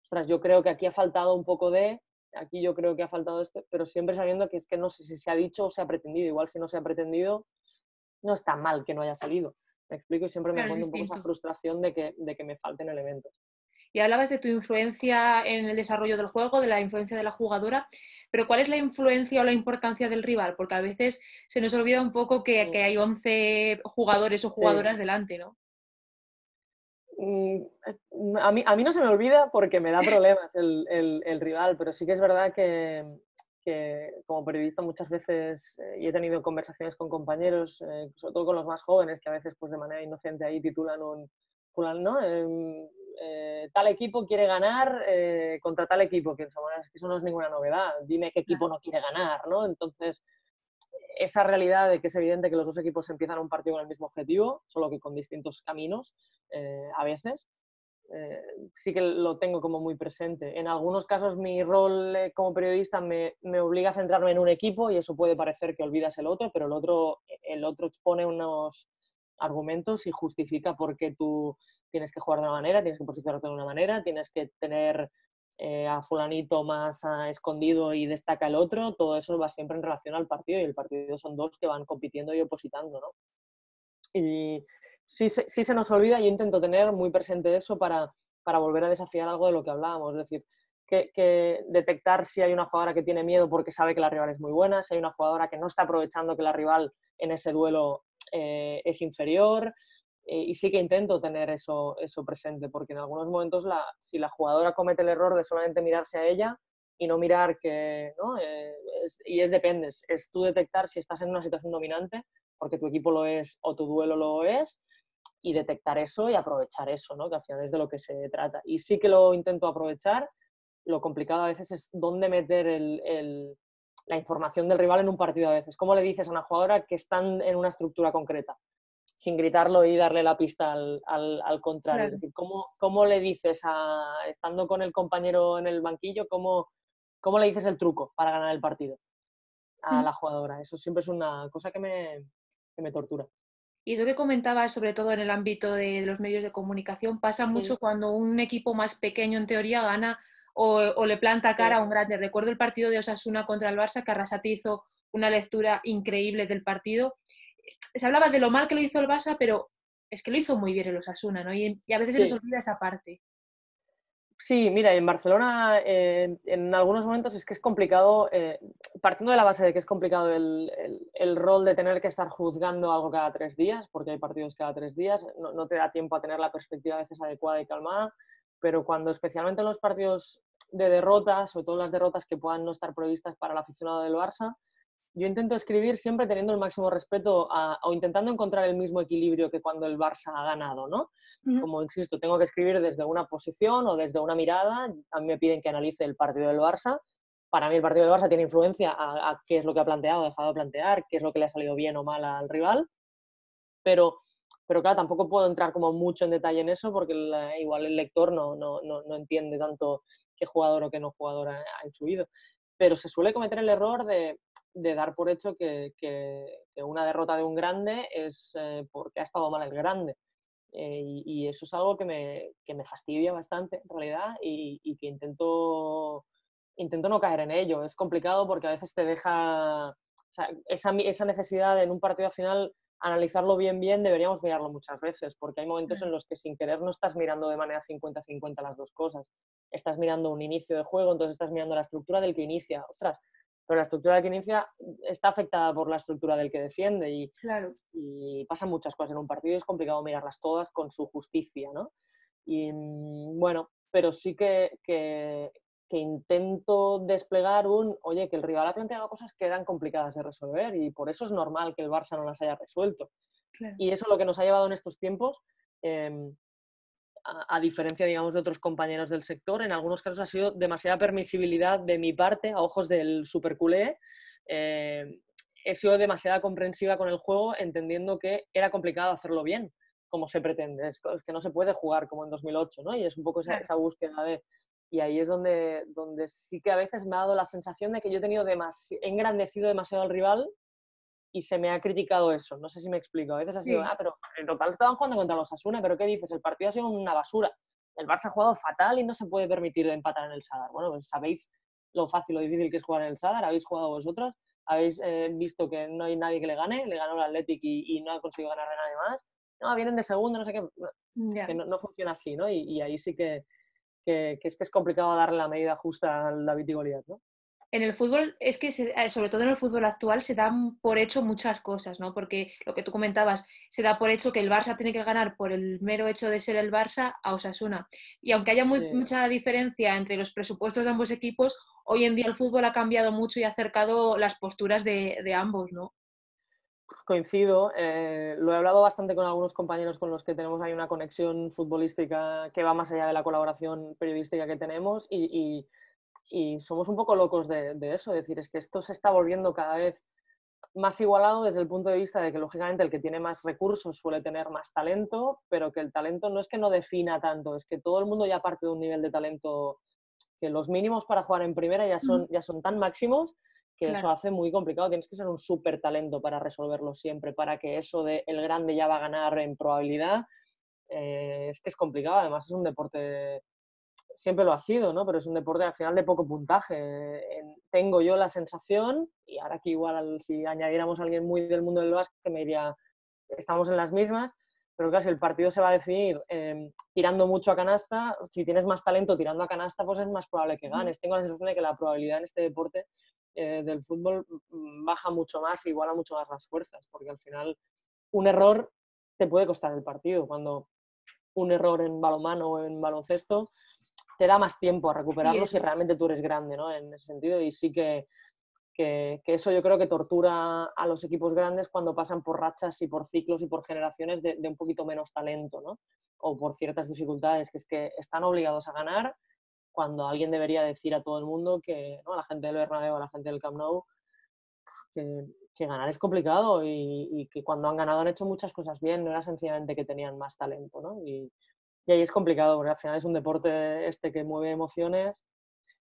Ostras, yo creo que aquí ha faltado un poco de, aquí yo creo que ha faltado esto, pero siempre sabiendo que es que no sé si se ha dicho o se ha pretendido. Igual si no se ha pretendido, no está mal que no haya salido. Me explico y siempre me claro, un poco esa frustración de que, de que me falten elementos. Y hablabas de tu influencia en el desarrollo del juego, de la influencia de la jugadora, pero ¿cuál es la influencia o la importancia del rival? Porque a veces se nos olvida un poco que, hay 11 jugadores o jugadoras delante, ¿no? Mm, a mí, a mí, no se me olvida porque me da problemas el, el, rival, pero sí que es verdad que, que como periodista muchas veces, eh, y he tenido conversaciones con compañeros, eh, sobre todo con los más jóvenes, que a veces pues de manera inocente ahí titulan un, ¿no? Em, eh, tal equipo quiere ganar contra tal equipo, que eso no es ninguna novedad, dime qué equipo no quiere ganar, ¿no? Entonces, esa realidad de que es evidente que los dos equipos empiezan un partido con el mismo objetivo, solo que con distintos caminos a veces, eh, sí que lo tengo como muy presente. En algunos casos mi rol eh, como periodista me, me, obliga a centrarme en un equipo y eso puede parecer que olvidas el otro, pero el otro, el otro expone unos argumentos y justifica por qué tú tienes que jugar de una manera, tienes que posicionarte de una manera, tienes que tener eh, a fulanito más ah, escondido y destaca el otro, todo eso va siempre en relación al partido y el partido son dos que van compitiendo y opositando, ¿no? Y, sí, sí, se nos olvida, yo intento tener muy presente eso para, para volver a desafiar algo de lo que hablábamos, es decir, que, detectar si hay una jugadora que tiene miedo porque sabe que la rival es muy buena, si hay una jugadora que no está aprovechando que la rival en ese duelo eh, es inferior. Eh, y sí que intento tener eso, eso presente, porque en algunos momentos si la jugadora comete el error de solamente mirarse a ella y no mirar que, ¿no? Eh, y es depende, es tú detectar si estás en una situación dominante, porque tu equipo lo es o tu duelo lo es, y detectar eso y aprovechar eso, ¿no? que al final es de lo que se trata. Y sí que lo intento aprovechar, lo complicado a veces es dónde meter el, la información del rival en un partido a veces. ¿Cómo le dices a una jugadora que están en una estructura concreta? Sin gritarlo y darle la pista al, al, contrario. Es decir, ¿cómo, ¿cómo, le dices, a, estando con el compañero en el banquillo, cómo, cómo le dices el truco para ganar el partido a mm. la jugadora? Eso siempre es una cosa que me, que me tortura. Y eso que comentabas, sobre todo en el ámbito de los medios de comunicación, pasa mucho cuando un equipo más pequeño, en teoría, gana o, le planta cara a un grande. Recuerdo el partido de Osasuna contra el Barça, que Arrasate hizo una lectura increíble del partido. Se hablaba de lo mal que lo hizo el Barça, pero es que lo hizo muy bien el Osasuna, ¿no? Y, a veces se nos olvida esa parte. Sí, mira, en Barcelona eh, en algunos momentos es que es complicado, eh, partiendo de la base de que es complicado el, rol de tener que estar juzgando algo cada tres días, porque hay partidos cada tres días, no, te da tiempo a tener la perspectiva a veces adecuada y calmada, pero cuando especialmente en los partidos de derrotas, sobre todo las derrotas que puedan no estar previstas para el aficionado del Barça, yo intento escribir siempre teniendo el máximo respeto o intentando encontrar el mismo equilibrio que cuando el Barça ha ganado, ¿no? Como insisto, tengo que escribir desde una posición o desde una mirada. A mí me piden que analice el partido del Barça. Para mí el partido del Barça tiene influencia a, qué es lo que ha planteado, dejado de plantear, qué es lo que le ha salido bien o mal al rival. Pero, pero claro, tampoco puedo entrar como mucho en detalle en eso porque igual el lector no, no, no, no, entiende tanto qué jugador o qué no jugador ha, influido. Pero se suele cometer el error de, de dar por hecho que, que, una derrota de un grande es eh, porque ha estado mal el grande. Eh, y, eso es algo que me, que me, fastidia bastante en realidad y, y, que intento, intento no caer en ello. Es complicado porque a veces te deja o sea, esa, esa, necesidad en un partido final analizarlo bien bien deberíamos mirarlo muchas veces porque hay momentos en los que sin querer no estás mirando de manera 50-50 las dos cosas. Estás mirando un inicio de juego, entonces estás mirando la estructura del que inicia. Ostras, pero la estructura del que inicia está afectada por la estructura del que defiende y, claro. y pasan muchas cosas en un partido y es complicado mirarlas todas con su justicia, ¿no? Y mm, bueno, pero sí que, que, intento desplegar un, oye, que el rival ha planteado cosas que eran complicadas de resolver y por eso es normal que el Barça no las haya resuelto. Y eso es lo que nos ha llevado en estos tiempos em, a, diferencia, digamos, de otros compañeros del sector, en algunos casos ha sido demasiada permisibilidad de mi parte, a ojos del superculé. Eh, he sido demasiada comprensiva con el juego, entendiendo que era complicado hacerlo bien, como se pretende. Es, que no se puede jugar como en 2008, ¿no? Y es un poco esa, esa búsqueda de, y ahí es donde, donde sí que a veces me ha dado la sensación de que yo he tenido he engrandecido demasiado al rival y se me ha criticado eso. No sé si me explico. A veces ha sido, ah, pero en total estaban jugando contra los Asuna, pero ¿qué dices? El partido ha sido una basura. El Barça ha jugado fatal y no se puede permitir empatar en el Sadar. Bueno, pues sabéis lo fácil o difícil que es jugar en el Sadar, habéis jugado vosotros, habéis eh, visto que no hay nadie que le gane, le ganó el Athletic y, no ha conseguido ganar a nadie más. No, vienen de segundo, no sé qué. Que no, funciona así, ¿no? Y, ahí sí que, que, es que es complicado darle la medida justa al David y Goliat, ¿no? en el fútbol es que, eh, sobre todo en el fútbol actual, se dan por hecho muchas cosas, ¿no? Porque lo que tú comentabas, se da por hecho que el Barça tiene que ganar por el mero hecho de ser el Barça a Osasuna. Y aunque haya mucha diferencia entre los presupuestos de ambos equipos, hoy en día el fútbol ha cambiado mucho y ha acercado las posturas de, ambos, ¿no? Coincido, eh, lo he hablado bastante con algunos compañeros con los que tenemos ahí una conexión futbolística que va más allá de la colaboración periodística que tenemos y y somos un poco locos de, eso, es decir, es que esto se está volviendo cada vez más igualado desde el punto de vista de que lógicamente el que tiene más recursos suele tener más talento, pero que el talento no es que no defina tanto, es que todo el mundo ya parte de un nivel de talento que los mínimos para jugar en primera ya son, ya son tan máximos que eso hace muy complicado. Tienes que ser un súper talento para resolverlo siempre, para que eso de el grande ya va a ganar en probabilidad, eh, es que es complicado. Además es un deporte siempre lo ha sido, ¿no? Pero es un deporte al final de poco puntaje. tengo yo la sensación, y ahora que igual si añadiéramos a alguien muy del mundo del básquet me diría, estamos en las mismas, pero casi el partido se va a decidir em, tirando mucho a canasta. Si tienes más talento tirando a canasta, pues es más probable que ganes. Tengo la sensación de que la probabilidad en este deporte eh, del fútbol mm, baja mucho más, iguala mucho más las fuerzas, porque al final un error te puede costar el partido. Cuando un error en balonmano o en baloncesto te da más tiempo a recuperarlo si realmente tú eres grande, ¿no? En ese sentido, y sí que, que, eso yo creo que tortura a los equipos grandes cuando pasan por rachas y por ciclos y por generaciones de, un poquito menos talento, ¿no? O por ciertas dificultades, que es que están obligados a ganar cuando alguien debería decir a todo el mundo que, ¿no? A la gente del Bernabéu, a la gente del Camp Nou, que, ganar es complicado y, y, que cuando han ganado han hecho muchas cosas bien, no era sencillamente que tenían más talento, ¿no? Y, y ahí es complicado, porque al final es un deporte este que mueve emociones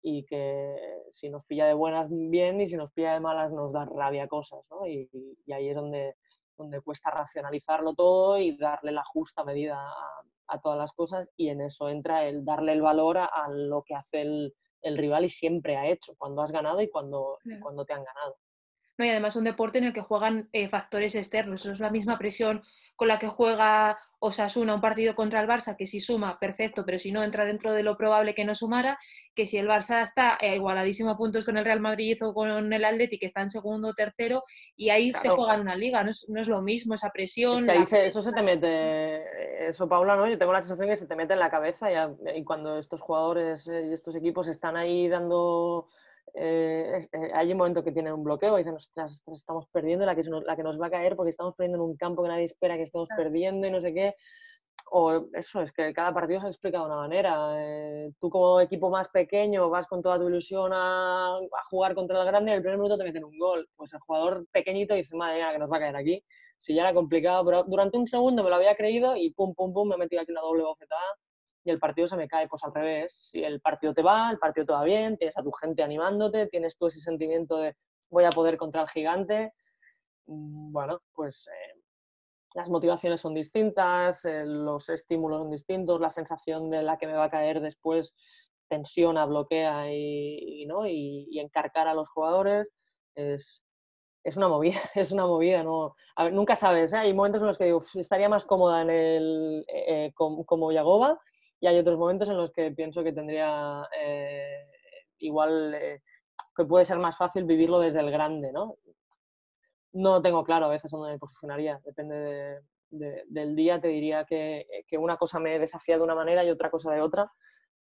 y que si nos pilla de buenas, bien, y si nos pilla de malas, nos da rabia cosas, ¿no? Y, ahí es donde, donde cuesta racionalizarlo todo y darle la justa medida a, todas las cosas, y en eso entra el darle el valor a, lo que hace el, rival y siempre ha hecho, cuando has ganado y cuando, cuando te han ganado. ¿No? y además un deporte en el que juegan eh, factores externos. Eso es la misma presión con la que juega Osasuna un partido contra el Barça, que si suma, perfecto, pero si no entra dentro de lo probable que no sumara, que si el Barça está eh, igualadísimo a puntos con el Real Madrid o con el Atleti, que está en segundo o tercero, y ahí se juega en una liga, no es, no es, lo mismo esa presión. Es que ahí eso se te mete, eso Paula, ¿no? Yo tengo la sensación que se te mete en la cabeza y cuando estos jugadores y estos equipos están ahí dando eh, eh, hay un momento que tienen un bloqueo y dicen, ostras, estamos perdiendo la que, la que nos va a caer porque estamos perdiendo en un campo que nadie espera que estemos perdiendo y no sé qué. O eso, es que cada partido se ha explicado de una manera. Eh, tú como equipo más pequeño vas con toda tu ilusión a, jugar contra el grande y el primer minuto te meten un gol. Pues el jugador pequeñito dice, madre mía, que nos va a caer aquí. Si ya era complicado, pero durante un segundo me lo había creído y pum, pum, pum, me he metido aquí una doble bofetada y el partido se me cae. Pues al revés, si el partido te va, el partido te va bien, tienes a tu gente animándote, tienes tú ese sentimiento de voy a poder contra el gigante, mm, bueno, pues eh, las motivaciones son distintas, eh, los estímulos son distintos, la sensación de la que me va a caer después tensiona, bloquea y, ¿no? y, encarcar a los jugadores es, es una movida, *laughs* es una movida, ¿no? nunca sabes, ¿eh? hay momentos en los que digo, estaría más cómoda en el, como, como Yagoba hay otros momentos en los que pienso que tendría eh, igual eh, que puede ser más fácil vivirlo desde el grande, ¿no? No tengo claro a veces dónde me posicionaría, depende del día, te diría que, que, una cosa me desafía de una manera y otra cosa de otra,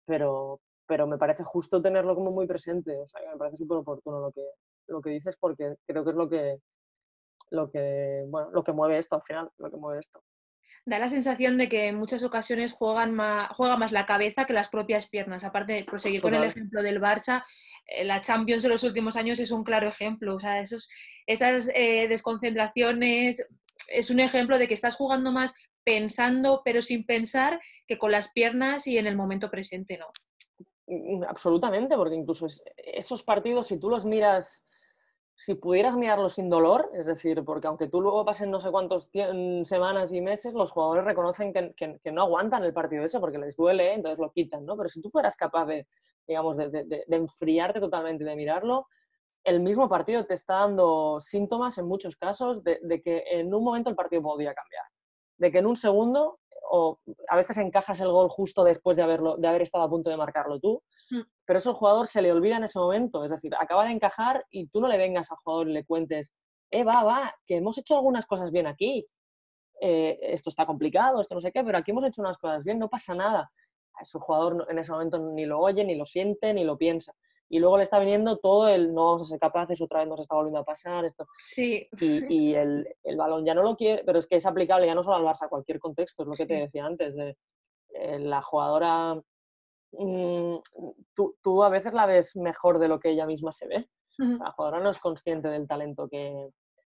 pero, pero me parece justo tenerlo como muy presente, o sea, me parece súper oportuno lo que, lo que dices porque creo que es lo que, lo que, bueno, lo que mueve esto al final, lo que mueve esto da la sensación de que en muchas ocasiones juegan más, juega más la cabeza que las propias piernas. Aparte, de proseguir con el ejemplo del Barça, eh, la Champions de los últimos años es un claro ejemplo. O sea, esos, esas eh, desconcentraciones es un ejemplo de que estás jugando más pensando pero sin pensar que con las piernas y en el momento presente, ¿no? mm, absolutamente, porque incluso esos partidos, si tú los miras, si pudieras mirarlos sin dolor, es decir, porque aunque tú luego pasen no sé cuántas semanas y meses, los jugadores reconocen que, no aguantan el partido ese porque les duele, entonces lo quitan, ¿no? Pero si tú fueras capaz de, digamos, de, de enfriarte totalmente de mirarlo, el mismo partido te está dando síntomas en muchos casos de, que en un momento el partido podría cambiar, de que en un segundo o a veces encajas el gol justo después de, haberlo, de haber estado a punto de marcarlo tú, mm. pero eso al jugador se le olvida en ese momento, es decir, acaba de encajar y tú no le vengas al jugador y le cuentes, eh, va, va, que hemos hecho algunas cosas bien aquí, eh, esto está complicado, esto no sé qué, pero aquí hemos hecho unas cosas bien, no pasa nada. A ese jugador en ese momento ni lo oye, ni lo siente, ni lo piensa y luego le está viniendo todo el no vamos a ser capaces, otra vez nos está volviendo a pasar esto. Sí. Y, el, el, balón ya no lo quiere, pero es que es aplicable ya no solo al Barça, a cualquier contexto, es lo que te decía antes, de eh, la jugadora, mm, tú, tú, a veces la ves mejor de lo que ella misma se ve. La jugadora no es consciente del talento que,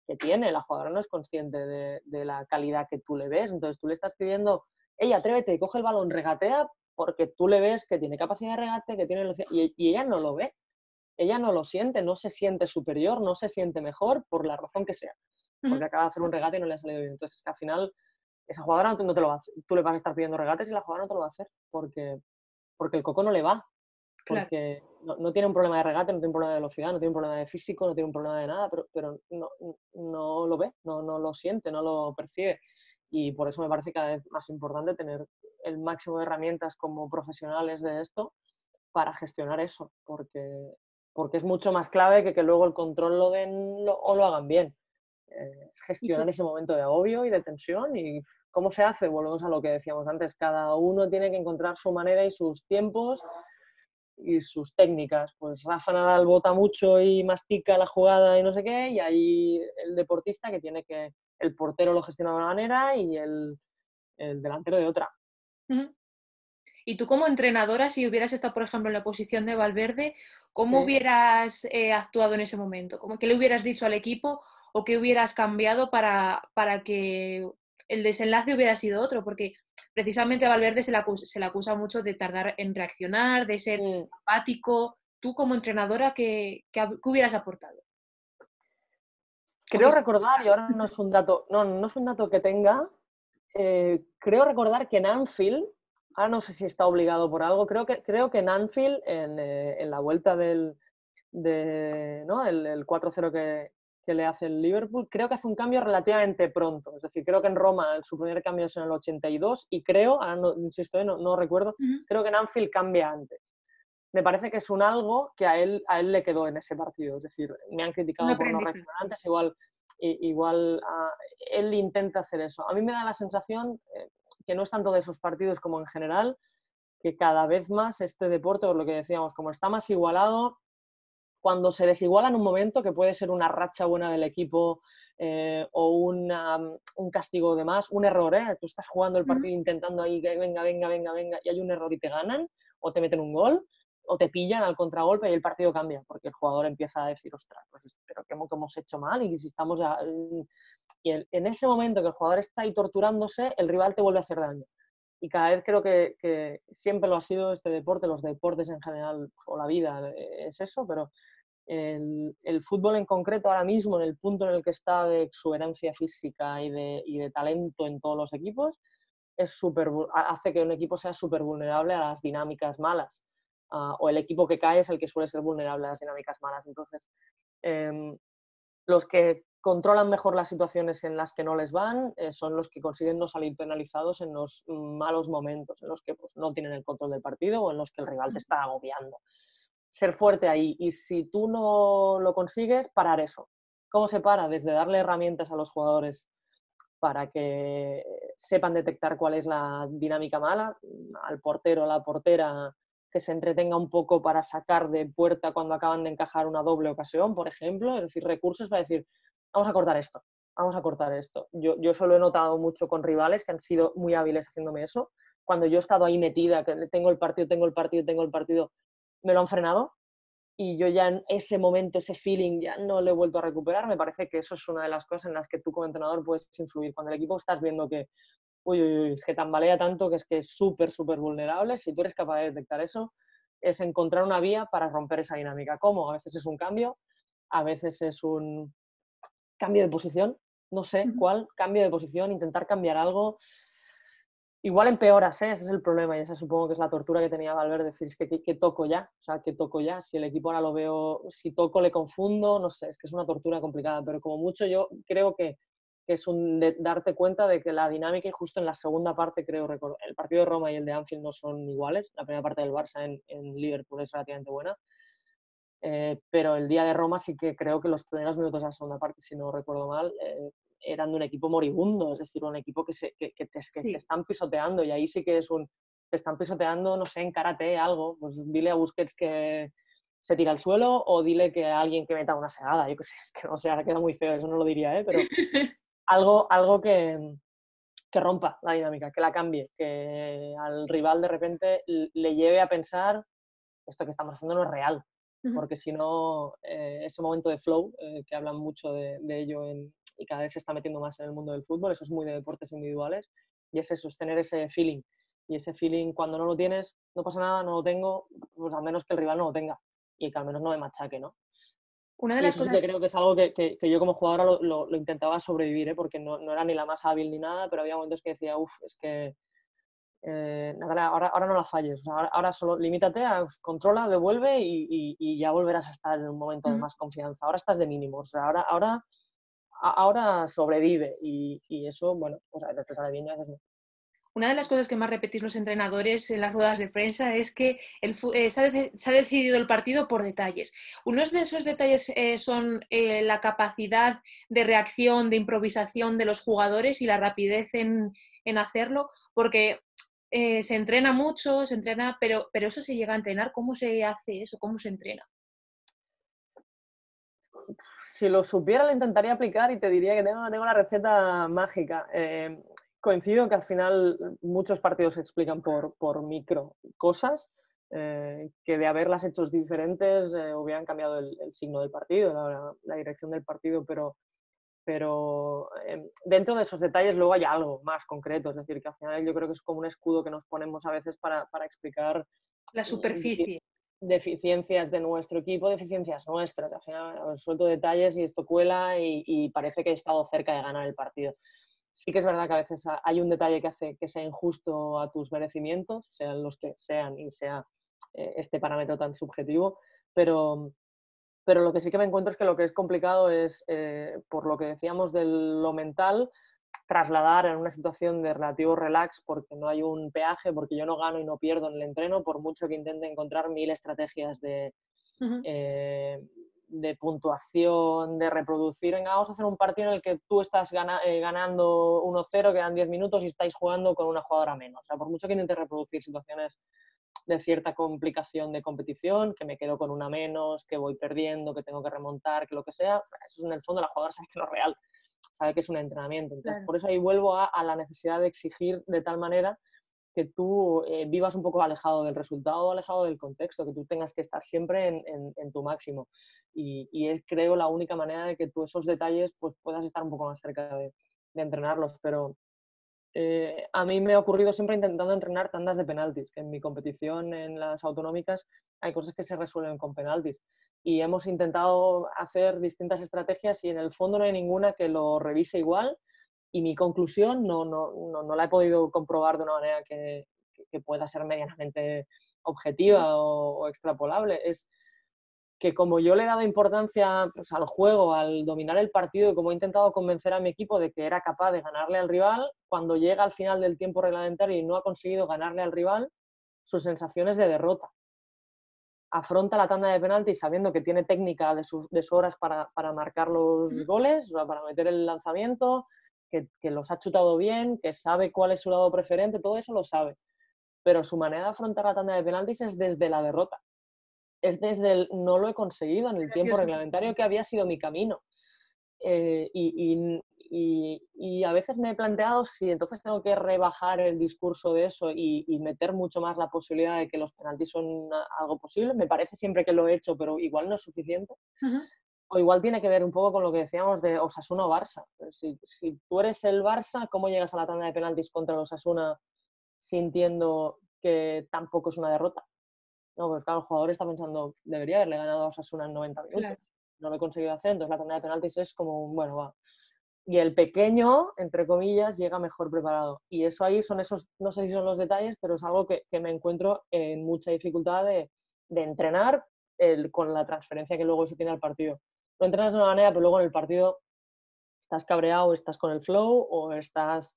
que tiene, la jugadora no es consciente de, de, la calidad que tú le ves, entonces tú le estás pidiendo, ella atrévete, coge el balón, regatea, porque tú le ves que tiene capacidad de regate, que tiene y, y, ella no lo ve. Ella no lo siente, no se siente superior, no se siente mejor por la razón que sea. Porque acaba de hacer un regate y no le ha salido bien. Entonces, es que al final, esa jugadora no te, lo va a hacer. Tú le vas a estar pidiendo regates y la jugadora no te lo va a hacer porque, porque el coco no le va. Porque no, tiene un problema de regate, no tiene un problema de velocidad, no tiene un problema de físico, no tiene un problema de nada, pero, pero no, no lo ve, no, no lo siente, no lo percibe y por eso me parece cada vez más importante tener el máximo de herramientas como profesionales de esto para gestionar eso, porque, porque es mucho más clave que que luego el control lo den o lo hagan bien. Eh, es gestionar ese momento de agobio y de tensión y cómo se hace, volvemos a lo que decíamos antes, cada uno tiene que encontrar su manera y sus tiempos y sus técnicas. Pues Rafa Nadal bota mucho y mastica la jugada y no sé qué, y ahí el deportista que tiene que el portero lo gestiona de una manera y el, delantero de otra. Y tú como entrenadora, si hubieras estado, por ejemplo, en la posición de Valverde, ¿cómo hubieras eh, actuado en ese momento? ¿Cómo, ¿Qué le hubieras dicho al equipo o qué hubieras cambiado para, para que el desenlace hubiera sido otro? Porque precisamente a Valverde se le, acusa, mucho de tardar en reaccionar, de ser apático. Tú como entrenadora, ¿qué, qué hubieras aportado? Creo recordar, y ahora no es un dato, no, no es un dato que tenga, eh, creo recordar que en Anfield, ahora no sé si está obligado por algo, creo que, creo que en Anfield, en, eh, en la vuelta del de, ¿no? el, el 4-0 que, que, le hace el Liverpool, creo que hace un cambio relativamente pronto. Es decir, creo que en Roma su primer cambio es en el 82 y creo, ahora no, insisto, eh, no, no recuerdo, creo que en Anfield cambia antes me parece que es un algo que a él, a él le quedó en ese partido. Es decir, me han criticado por no reaccionar antes, igual, igual ah, él intenta hacer eso. A mí me da la sensación eh, que no es tanto de esos partidos como en general, que cada vez más este deporte, por lo que decíamos, como está más igualado, cuando se desiguala en un momento, que puede ser una racha buena del equipo eh, o un castigo de más, un error, ¿eh? tú estás jugando el partido intentando ahí que venga, venga, venga, venga, y hay un error y te ganan o te meten un gol, o te pillan al contragolpe y el partido cambia, porque el jugador empieza a decir, ostras, pues pero ¿qué hemos hecho mal? Y si estamos ya... Y en ese momento que el jugador está ahí torturándose, el rival te vuelve a hacer daño. Y cada vez creo que, siempre lo ha sido este deporte, los deportes en general, o la vida, eh, es eso, pero el, el, fútbol en concreto ahora mismo, en el punto en el que está de exuberancia física y de, y de talento en todos los equipos, es super, hace que un equipo sea súper vulnerable a las dinámicas malas. Ah, o el equipo que cae es el que suele ser vulnerable a las dinámicas malas. Entonces, em, los que controlan mejor las situaciones en las que no les van eh, son los que consiguen no salir penalizados en los malos momentos, en los que pues, no tienen el control del partido o en los que el rival te está agobiando. Ser fuerte ahí y si tú no lo consigues, parar eso. ¿Cómo se para? Desde darle herramientas a los jugadores para que sepan detectar cuál es la dinámica mala, al portero o la portera que se entretenga un poco para sacar de puerta cuando acaban de encajar una doble ocasión, por ejemplo, es decir, recursos para decir, vamos a cortar esto, vamos a cortar esto. Yo, yo eso lo he notado mucho con rivales que han sido muy hábiles haciéndome eso. Cuando yo he estado ahí metida, que tengo el partido, tengo el partido, tengo el partido, me lo han frenado y yo ya en ese momento, ese feeling, ya no lo he vuelto a recuperar. Me parece que eso es una de las cosas en las que tú como entrenador puedes influir. Cuando el equipo estás viendo que uy, uy, uy, es que tambalea tanto que es que es súper, súper vulnerable. Si tú eres capaz de detectar eso, es encontrar una vía para romper esa dinámica. ¿Cómo? A veces es un cambio, a veces es un cambio de posición, no sé cuál, cambio de posición, intentar cambiar algo. Igual empeoras, ¿eh? ese es el problema y esa supongo que es la tortura que tenía Valverde, decir, es que, que, toco ya, o sea, que toco ya, si el equipo ahora lo veo, si toco le confundo, no sé, es que es una tortura complicada, pero como mucho yo creo que, es un darte cuenta de que la dinámica y justo en la segunda parte creo, el partido de Roma y el de Anfield no son iguales, la primera parte del Barça en, en Liverpool es relativamente buena, eh, pero el día de Roma sí que creo que los primeros minutos de la segunda parte, si no recuerdo mal, eh, eran de un equipo moribundo, es decir, un equipo que, se, que, te, están pisoteando y ahí sí que es un, te están pisoteando, no sé, en karate, algo, pues dile a Busquets que se tira al suelo o dile que a alguien que meta una segada, yo qué sé, *laughs* es que no sé, ahora queda muy feo, eso no lo diría, ¿eh? pero *laughs* algo, algo que, que rompa la dinámica, que la cambie, que al rival de repente le lleve a pensar esto que estamos haciendo no es real, porque si no, eh, ese momento de flow, eh, que hablan mucho de, de ello en, y cada vez se está metiendo más en el mundo del fútbol, eso es muy de deportes individuales, y es eso, es tener ese feeling. Y ese feeling, cuando no lo tienes, no pasa nada, no lo tengo, pues al menos que el rival no lo tenga y que al menos no me machaque, ¿no? Una de las cosas... que creo que es algo que, que, yo como jugadora lo, lo, intentaba sobrevivir, ¿eh? porque no, no, era ni la más hábil ni nada, pero había momentos que decía, uff, es que eh, ahora, ahora no la falles, ahora, solo limítate, a, controla, devuelve y, y, ya volverás a estar en un momento de más confianza. Ahora estás de mínimos, ahora, ahora ahora sobrevive y, eso, bueno, pues a veces te sale bien y a veces no. Una de las cosas que más repetís los entrenadores en las ruedas de prensa es que eh, se, ha, decidido el partido por detalles. Unos de esos detalles eh, son eh, la capacidad de reacción, de improvisación de los jugadores y la rapidez en, en hacerlo, porque se entrena mucho, se entrena, pero, pero eso se llega a entrenar. ¿Cómo se hace eso? ¿Cómo se entrena? si lo supiera lo intentaría aplicar y te diría que tengo, tengo la receta mágica. Coincido que al final muchos partidos se explican por, por micro cosas, eh, que de haberlas hecho diferentes eh, hubieran cambiado el, signo del partido, la, dirección del partido, pero, pero dentro de esos detalles luego hay algo más concreto, es decir, que al final yo creo que es como un escudo que nos ponemos a veces para, para explicar la superficie deficiencias de nuestro equipo, deficiencias nuestras. Al final suelto detalles y esto cuela y, parece que he estado cerca de ganar el partido. Sí que es verdad que a veces hay un detalle que hace que sea injusto a tus merecimientos, sean los que sean y sea eh, este parámetro tan subjetivo, pero, pero lo que sí que me encuentro es que lo que es complicado es, eh, por lo que decíamos de lo mental, trasladar en una situación de relativo relax porque no hay un peaje, porque yo no gano y no pierdo en el entreno, por mucho que intente encontrar mil estrategias de, eh, de puntuación, de reproducir. Venga, vamos a hacer un partido en el que tú estás eh, ganando 1-0, quedan 10 minutos y estáis jugando con una jugadora menos. O sea, por mucho que intente reproducir situaciones de cierta complicación de competición, que me quedo con una menos, que voy perdiendo, que tengo que remontar, que lo que sea, eso es en el fondo la jugadora *laughs* sabe que no es real sabe que es un entrenamiento. Entonces, por eso ahí vuelvo a, la necesidad de exigir de tal manera que tú eh, vivas un poco alejado del resultado, alejado del contexto, que tú tengas que estar siempre en, tu máximo. Y, es, creo, la única manera de que tú esos detalles pues, puedas estar un poco más cerca de, entrenarlos. Pero eh, a mí me ha ocurrido siempre intentando entrenar tandas de penaltis, que en mi competición en las autonómicas hay cosas que se resuelven con penaltis y hemos intentado hacer distintas estrategias y en el fondo no hay ninguna que lo revise igual y mi conclusión no, no, no, la he podido comprobar de una manera que, que pueda ser medianamente objetiva o, extrapolable. Es que como yo le he dado importancia pues, al juego, al dominar el partido y como he intentado convencer a mi equipo de que era capaz de ganarle al rival, cuando llega al final del tiempo reglamentario y no ha conseguido ganarle al rival, sus sensaciones de derrota. Afronta la tanda de penaltis sabiendo que tiene técnica de, sus horas para, marcar los goles, para meter el lanzamiento, que, los ha chutado bien, que sabe cuál es su lado preferente, todo eso lo sabe. Pero su manera de afrontar la tanda de penaltis es desde la derrota. Es desde el no lo he conseguido en el tiempo reglamentario que había sido mi camino. Eh, y, y, a veces me he planteado si entonces tengo que rebajar el discurso de eso y, meter mucho más la posibilidad de que los penaltis son algo posible. Me parece siempre que lo he hecho, pero igual no es suficiente. O igual tiene que ver un poco con lo que decíamos de Osasuna o Barça. Si, si, tú eres el Barça, ¿cómo llegas a la tanda de penaltis contra los Osasuna sintiendo que tampoco es una derrota? No, pues claro, el jugador está pensando, debería haberle ganado a Osasuna en 90 minutos. No lo he conseguido hacer, entonces la tanda de penaltis es como, bueno, va. Y el pequeño, entre comillas, llega mejor preparado. Y eso ahí son esos, no sé si son los detalles, pero es algo que, me encuentro en mucha dificultad de, de entrenar el, con la transferencia que luego se tiene al partido. Lo entrenas de una manera, pero luego en el partido estás cabreado, estás con el flow o estás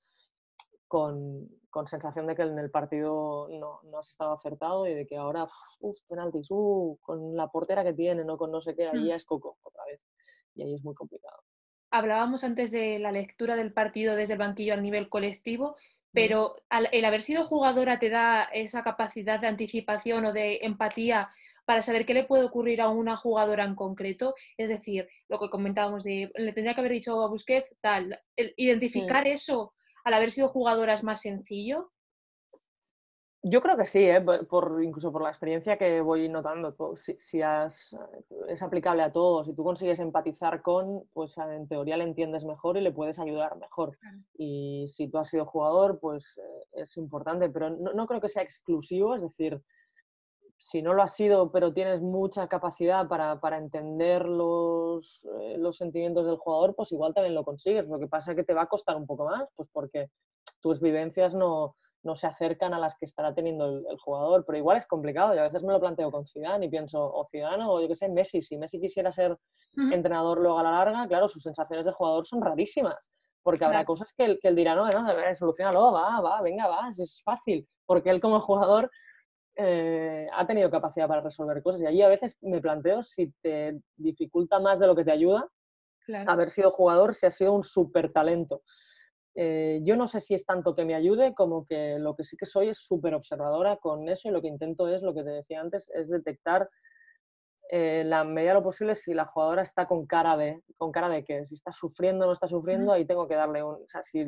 con, con sensación de que en el partido no, no, has estado acertado y de que ahora, uff, penaltis, uh, con la portera que tiene, no con no sé qué, ahí mm. ya es coco otra vez. Y ahí es muy complicado. Hablábamos antes de la lectura del partido desde el banquillo a nivel colectivo, pero el haber sido jugadora te da esa capacidad de anticipación o de empatía para saber qué le puede ocurrir a una jugadora en concreto. Es decir, lo que comentábamos de, le tendría que haber dicho a Busquets, tal, identificar eso al haber sido jugadora es más sencillo. Yo creo que sí, ¿eh? por, incluso por la experiencia que voy notando. Si, has, es aplicable a todos. Si tú consigues empatizar con, pues en teoría le entiendes mejor y le puedes ayudar mejor. Y si tú has sido jugador, pues eh, es importante, pero no, no, creo que sea exclusivo. Es decir, si no lo has sido, pero tienes mucha capacidad para, para entender los, eh, los, sentimientos del jugador, pues igual también lo consigues. Lo que pasa es que te va a costar un poco más, pues porque tus vivencias no, no se acercan a las que estará teniendo el, jugador. Pero igual es complicado. Y a veces me lo planteo con Zidane y pienso, o Zidane o yo qué sé, Messi. Si Messi quisiera ser entrenador luego a la larga, claro, sus sensaciones de jugador son rarísimas. Porque habrá cosas que él, que él dirá, no, no, solucionalo, va, va, venga, va, es fácil. Porque él como jugador eh, ha tenido capacidad para resolver cosas. Y allí a veces me planteo si te dificulta más de lo que te ayuda haber sido jugador, si has sido un súper talento. Eh, yo no sé si es tanto que me ayude como que lo que sí que soy es súper observadora con eso y lo que intento es, lo que te decía antes, es detectar eh, la medida de lo posible si la jugadora está con cara de, con cara de que si está sufriendo o no está sufriendo, ahí tengo que darle un... O sea, si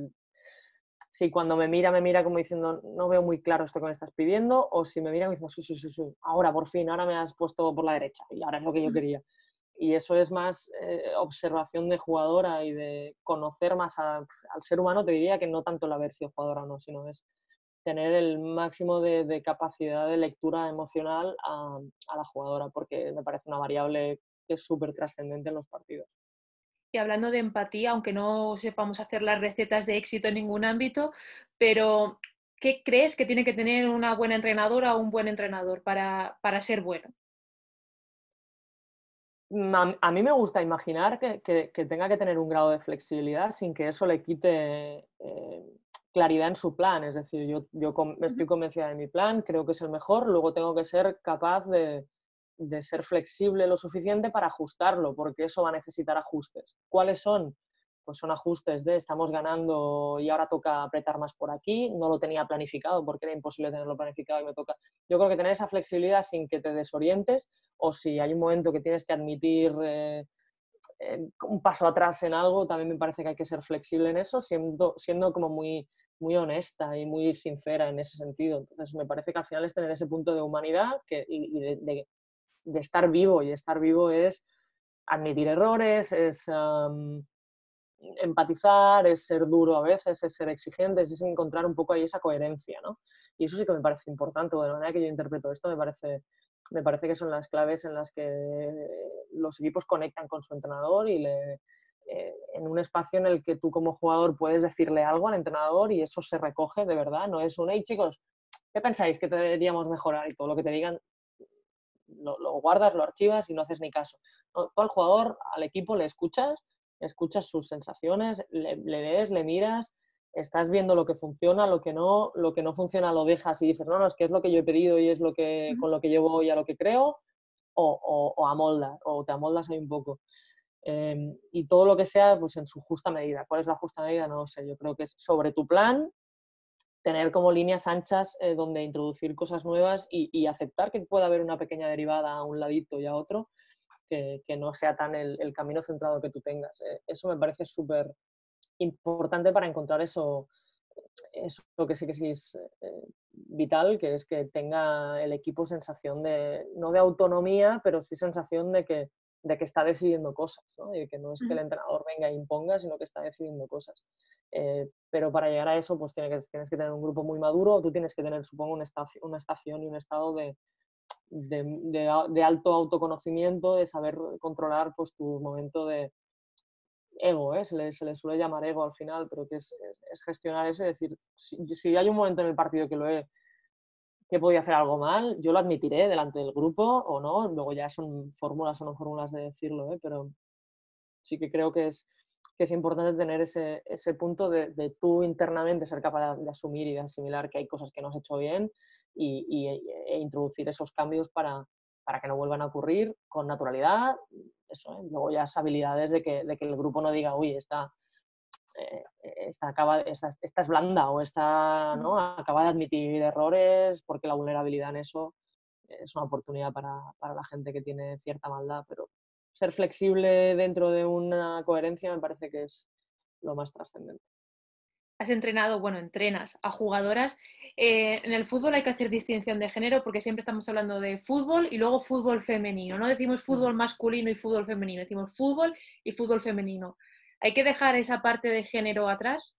si cuando me mira, me mira como diciendo, no veo muy claro esto que me estás pidiendo, o si me mira me dice, sí, sí, sí, sí, ahora por fin, ahora me has puesto por la derecha y ahora es lo que yo quería. Y eso es más eh, observación de jugadora y de conocer más al ser humano, te diría que no tanto el haber sido jugadora o no, sino es tener el máximo de, capacidad de lectura emocional a, a la jugadora, porque me parece una variable que es súper trascendente en los partidos. Y hablando de empatía, aunque no sepamos hacer las recetas de éxito en ningún ámbito, pero ¿qué crees que tiene que tener una buena entrenadora o un buen entrenador para, ser bueno? Mm, a, mí me gusta imaginar que, tenga que tener un grado de flexibilidad sin que eso le quite eh, claridad en su plan. Es decir, yo, yo estoy convencida de mi plan, creo que es el mejor, luego tengo que ser capaz de, de ser flexible lo suficiente para ajustarlo, porque eso va a necesitar ajustes. ¿Cuáles son? Pues son ajustes de estamos ganando y ahora toca apretar más por aquí, no lo tenía planificado porque era imposible tenerlo planificado y me toca. Yo creo que tener esa flexibilidad sin que te desorientes o si hay un momento que tienes que admitir eh, un paso atrás en algo, también me parece que hay que ser flexible en eso, siendo, siendo como muy, muy honesta y muy sincera en ese sentido. Entonces, me parece que al final es tener ese punto de humanidad que, y, de estar vivo y estar vivo es admitir errores, es empatizar, es ser duro a veces, es ser exigente, es encontrar un poco ahí esa coherencia, ¿no? Y eso sí que me parece importante, de la manera que yo interpreto esto me parece, me parece que son las claves en las que los equipos conectan con su entrenador y le, eh, en un espacio en el que tú como jugador puedes decirle algo al entrenador y eso se recoge de verdad, no es un, hey chicos, ¿qué pensáis que deberíamos mejorar? Y todo lo que te digan lo, guardas, lo archivas y no haces ni caso. Tú al jugador, al equipo le escuchas, escuchas sus sensaciones, le, ves, le miras, estás viendo lo que funciona, lo que no, lo que no funciona lo dejas y dices, no, no, es que es lo que yo he pedido y es lo que, con lo que llevo y a lo que creo, o, o, amoldas, o te amoldas ahí un poco. Em, y todo lo que sea, pues en su justa medida. ¿Cuál es la justa medida? No lo sé. Yo creo que es sobre tu plan, tener como líneas anchas eh, donde introducir cosas nuevas y, aceptar que pueda haber una pequeña derivada a un ladito y a otro, que, no sea tan el, camino centrado que tú tengas. Eh, eso me parece súper importante para encontrar eso, eso que sí que sí es eh, vital, que es que tenga el equipo sensación de, no de autonomía, pero sí sensación de que, de que está decidiendo cosas, ¿no? y que no es que el entrenador venga e imponga, sino que está decidiendo cosas. Eh, pero para llegar a eso, pues tienes que, tienes que tener un grupo muy maduro, tú tienes que tener, supongo, una estación, una estación y un estado de, de, alto autoconocimiento, de saber controlar pues, tu momento de ego, ¿eh? se, le, suele llamar ego al final, pero que es, gestionar eso, es decir, si, hay un momento en el partido que lo he que podía hacer algo mal, yo lo admitiré delante del grupo o no, luego ya son fórmulas o no fórmulas de decirlo, ¿eh? pero sí que creo que es, que es importante tener ese, ese punto de, de, tú internamente ser capaz de, asumir y de asimilar que hay cosas que no has hecho bien y, e introducir esos cambios para, para, que no vuelvan a ocurrir con naturalidad. Eso, ¿eh? Luego ya esas habilidades de que, de que, el grupo no diga, uy, esta, eh, esta, acaba, esta, esta, es blanda o esta ¿no? acaba de admitir errores porque la vulnerabilidad en eso es una oportunidad para, para la gente que tiene cierta maldad, pero ser flexible dentro de una coherencia me parece que es lo más trascendente. Has entrenado, bueno, entrenas a jugadoras. Eh, en el fútbol hay que hacer distinción de género porque siempre estamos hablando de fútbol y luego fútbol femenino. No decimos fútbol masculino y fútbol femenino, decimos fútbol y fútbol femenino. ¿Hay que dejar esa parte de género atrás?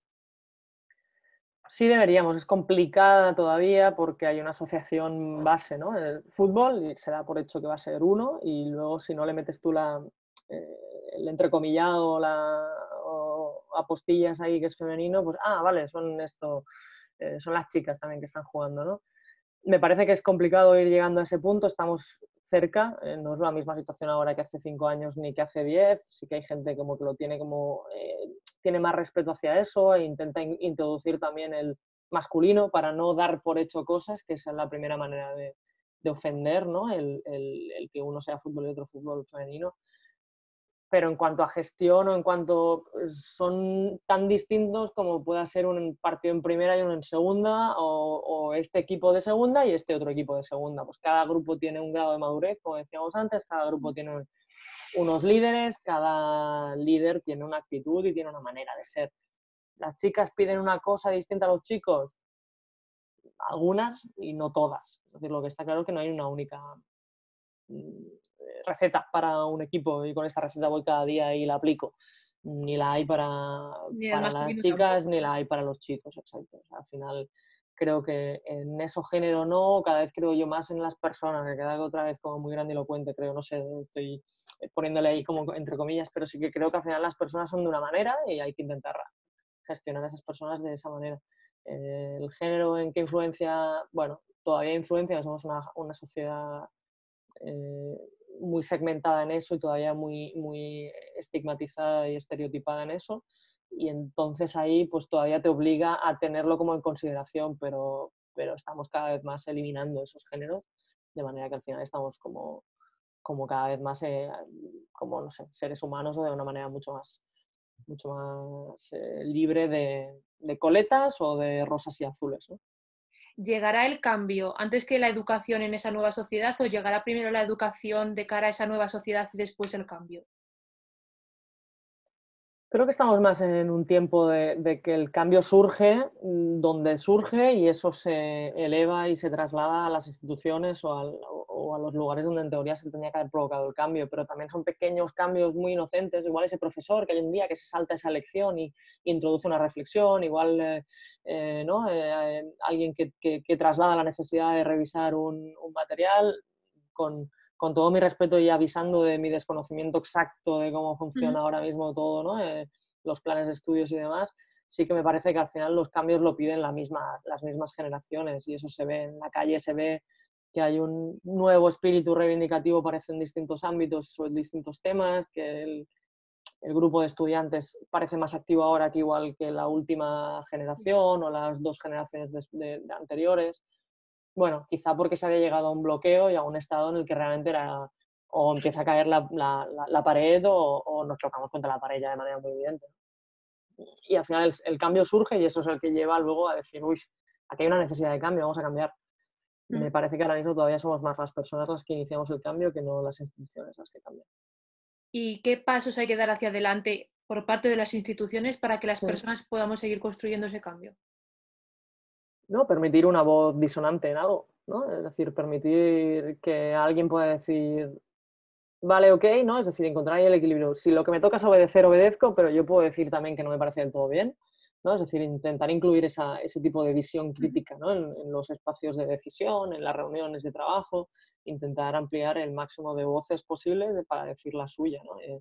Sí deberíamos, es complicada todavía porque hay una asociación base, ¿no? El fútbol y se da por hecho que va a ser uno y luego si no le metes tú la, eh, el entrecomillado la, o apostillas ahí que es femenino, pues, ah, vale, son esto, eh, son las chicas también que están jugando, ¿no? Me parece que es complicado ir llegando a ese punto, estamos cerca, eh, no es la misma situación ahora que hace cinco años ni que hace diez, sí que hay gente como que lo tiene como tiene más respeto hacia eso e intenta introducir también el masculino para no dar por hecho cosas, que esa es la primera manera de, ofender, ¿no? El, que uno sea fútbol y otro fútbol femenino. Pero en cuanto a gestión o en cuanto pues, son tan distintos como pueda ser un partido en primera y uno en segunda, o, o, este equipo de segunda y este otro equipo de segunda. Pues cada grupo tiene un grado de madurez, como decíamos antes, cada grupo tiene un, unos líderes, cada líder tiene una actitud y tiene una manera de ser. Las chicas piden una cosa distinta a los chicos, algunas y no todas. Es decir, lo que está claro es que no hay una única mm, receta para un equipo y con esta receta voy cada día y la aplico. Ni la hay para, para las chicas ni la hay para los chicos, exacto. al final creo que en eso género no, cada vez creo yo más en las personas, que queda otra vez como muy grandilocuente, creo, no sé, estoy poniéndole ahí como entre comillas, pero sí que creo que al final las personas son de una manera y hay que intentar gestionar a esas personas de esa manera. Eh, el género en qué influencia, bueno, todavía influencia, somos una, una sociedad eh, muy segmentada en eso y todavía muy, muy estigmatizada y estereotipada en eso, y entonces ahí pues todavía te obliga a tenerlo como en consideración, pero, pero estamos cada vez más eliminando esos géneros, de manera que al final estamos como, como cada vez más eh, como no sé, seres humanos o de una manera mucho más, mucho más eh, libre de, de, coletas o de rosas y azules. ¿no? ¿Llegará el cambio antes que la educación en esa nueva sociedad o llegará primero la educación de cara a esa nueva sociedad y después el cambio? Creo que estamos más en un tiempo de, que el cambio surge mm, donde surge y eso se eleva y se traslada a las instituciones o, a los lugares donde en teoría se tenía que haber provocado el cambio, pero también son pequeños cambios muy inocentes, igual ese profesor que hay un día que se salta esa lección y, introduce una reflexión, igual eh, eh, ¿no? Eh, alguien que, que, traslada la necesidad de revisar un material con con todo mi respeto y avisando de mi desconocimiento exacto de cómo funciona ahora mismo todo, ¿no? Eh, los planes de estudios y demás, sí que me parece que al final los cambios lo piden la misma, las mismas generaciones y eso se ve en la calle, se ve que hay un nuevo espíritu reivindicativo, parece en distintos ámbitos, sobre distintos temas, que el, el grupo de estudiantes parece más activo ahora que igual que la última generación o las dos generaciones de anteriores bueno, quizá porque se había llegado a un bloqueo y a un estado en el que realmente era o empieza a caer la, pared o, nos chocamos contra la pared ya de manera muy evidente. Y al final el, cambio surge y eso es el que lleva luego a decir, uy, aquí hay una necesidad de cambio, vamos a cambiar. Me mm. parece que ahora mismo todavía somos más las personas las que iniciamos el cambio que no las instituciones las que cambian. ¿Y qué pasos hay que dar hacia adelante por parte de las instituciones para que las personas podamos seguir construyendo ese cambio? ¿No? Permitir una voz disonante en algo, ¿no? Es decir, permitir que alguien pueda decir, vale, ok, ¿no? Es decir, encontrar ahí el equilibrio. Si lo que me toca es obedecer, obedezco, pero yo puedo decir también que no me parece del todo bien. ¿no? Es decir, intentar incluir ese tipo de visión crítica ¿no? en, los espacios de decisión, en las reuniones de trabajo, intentar ampliar el máximo de voces posible para decir la suya. ¿no? Eh,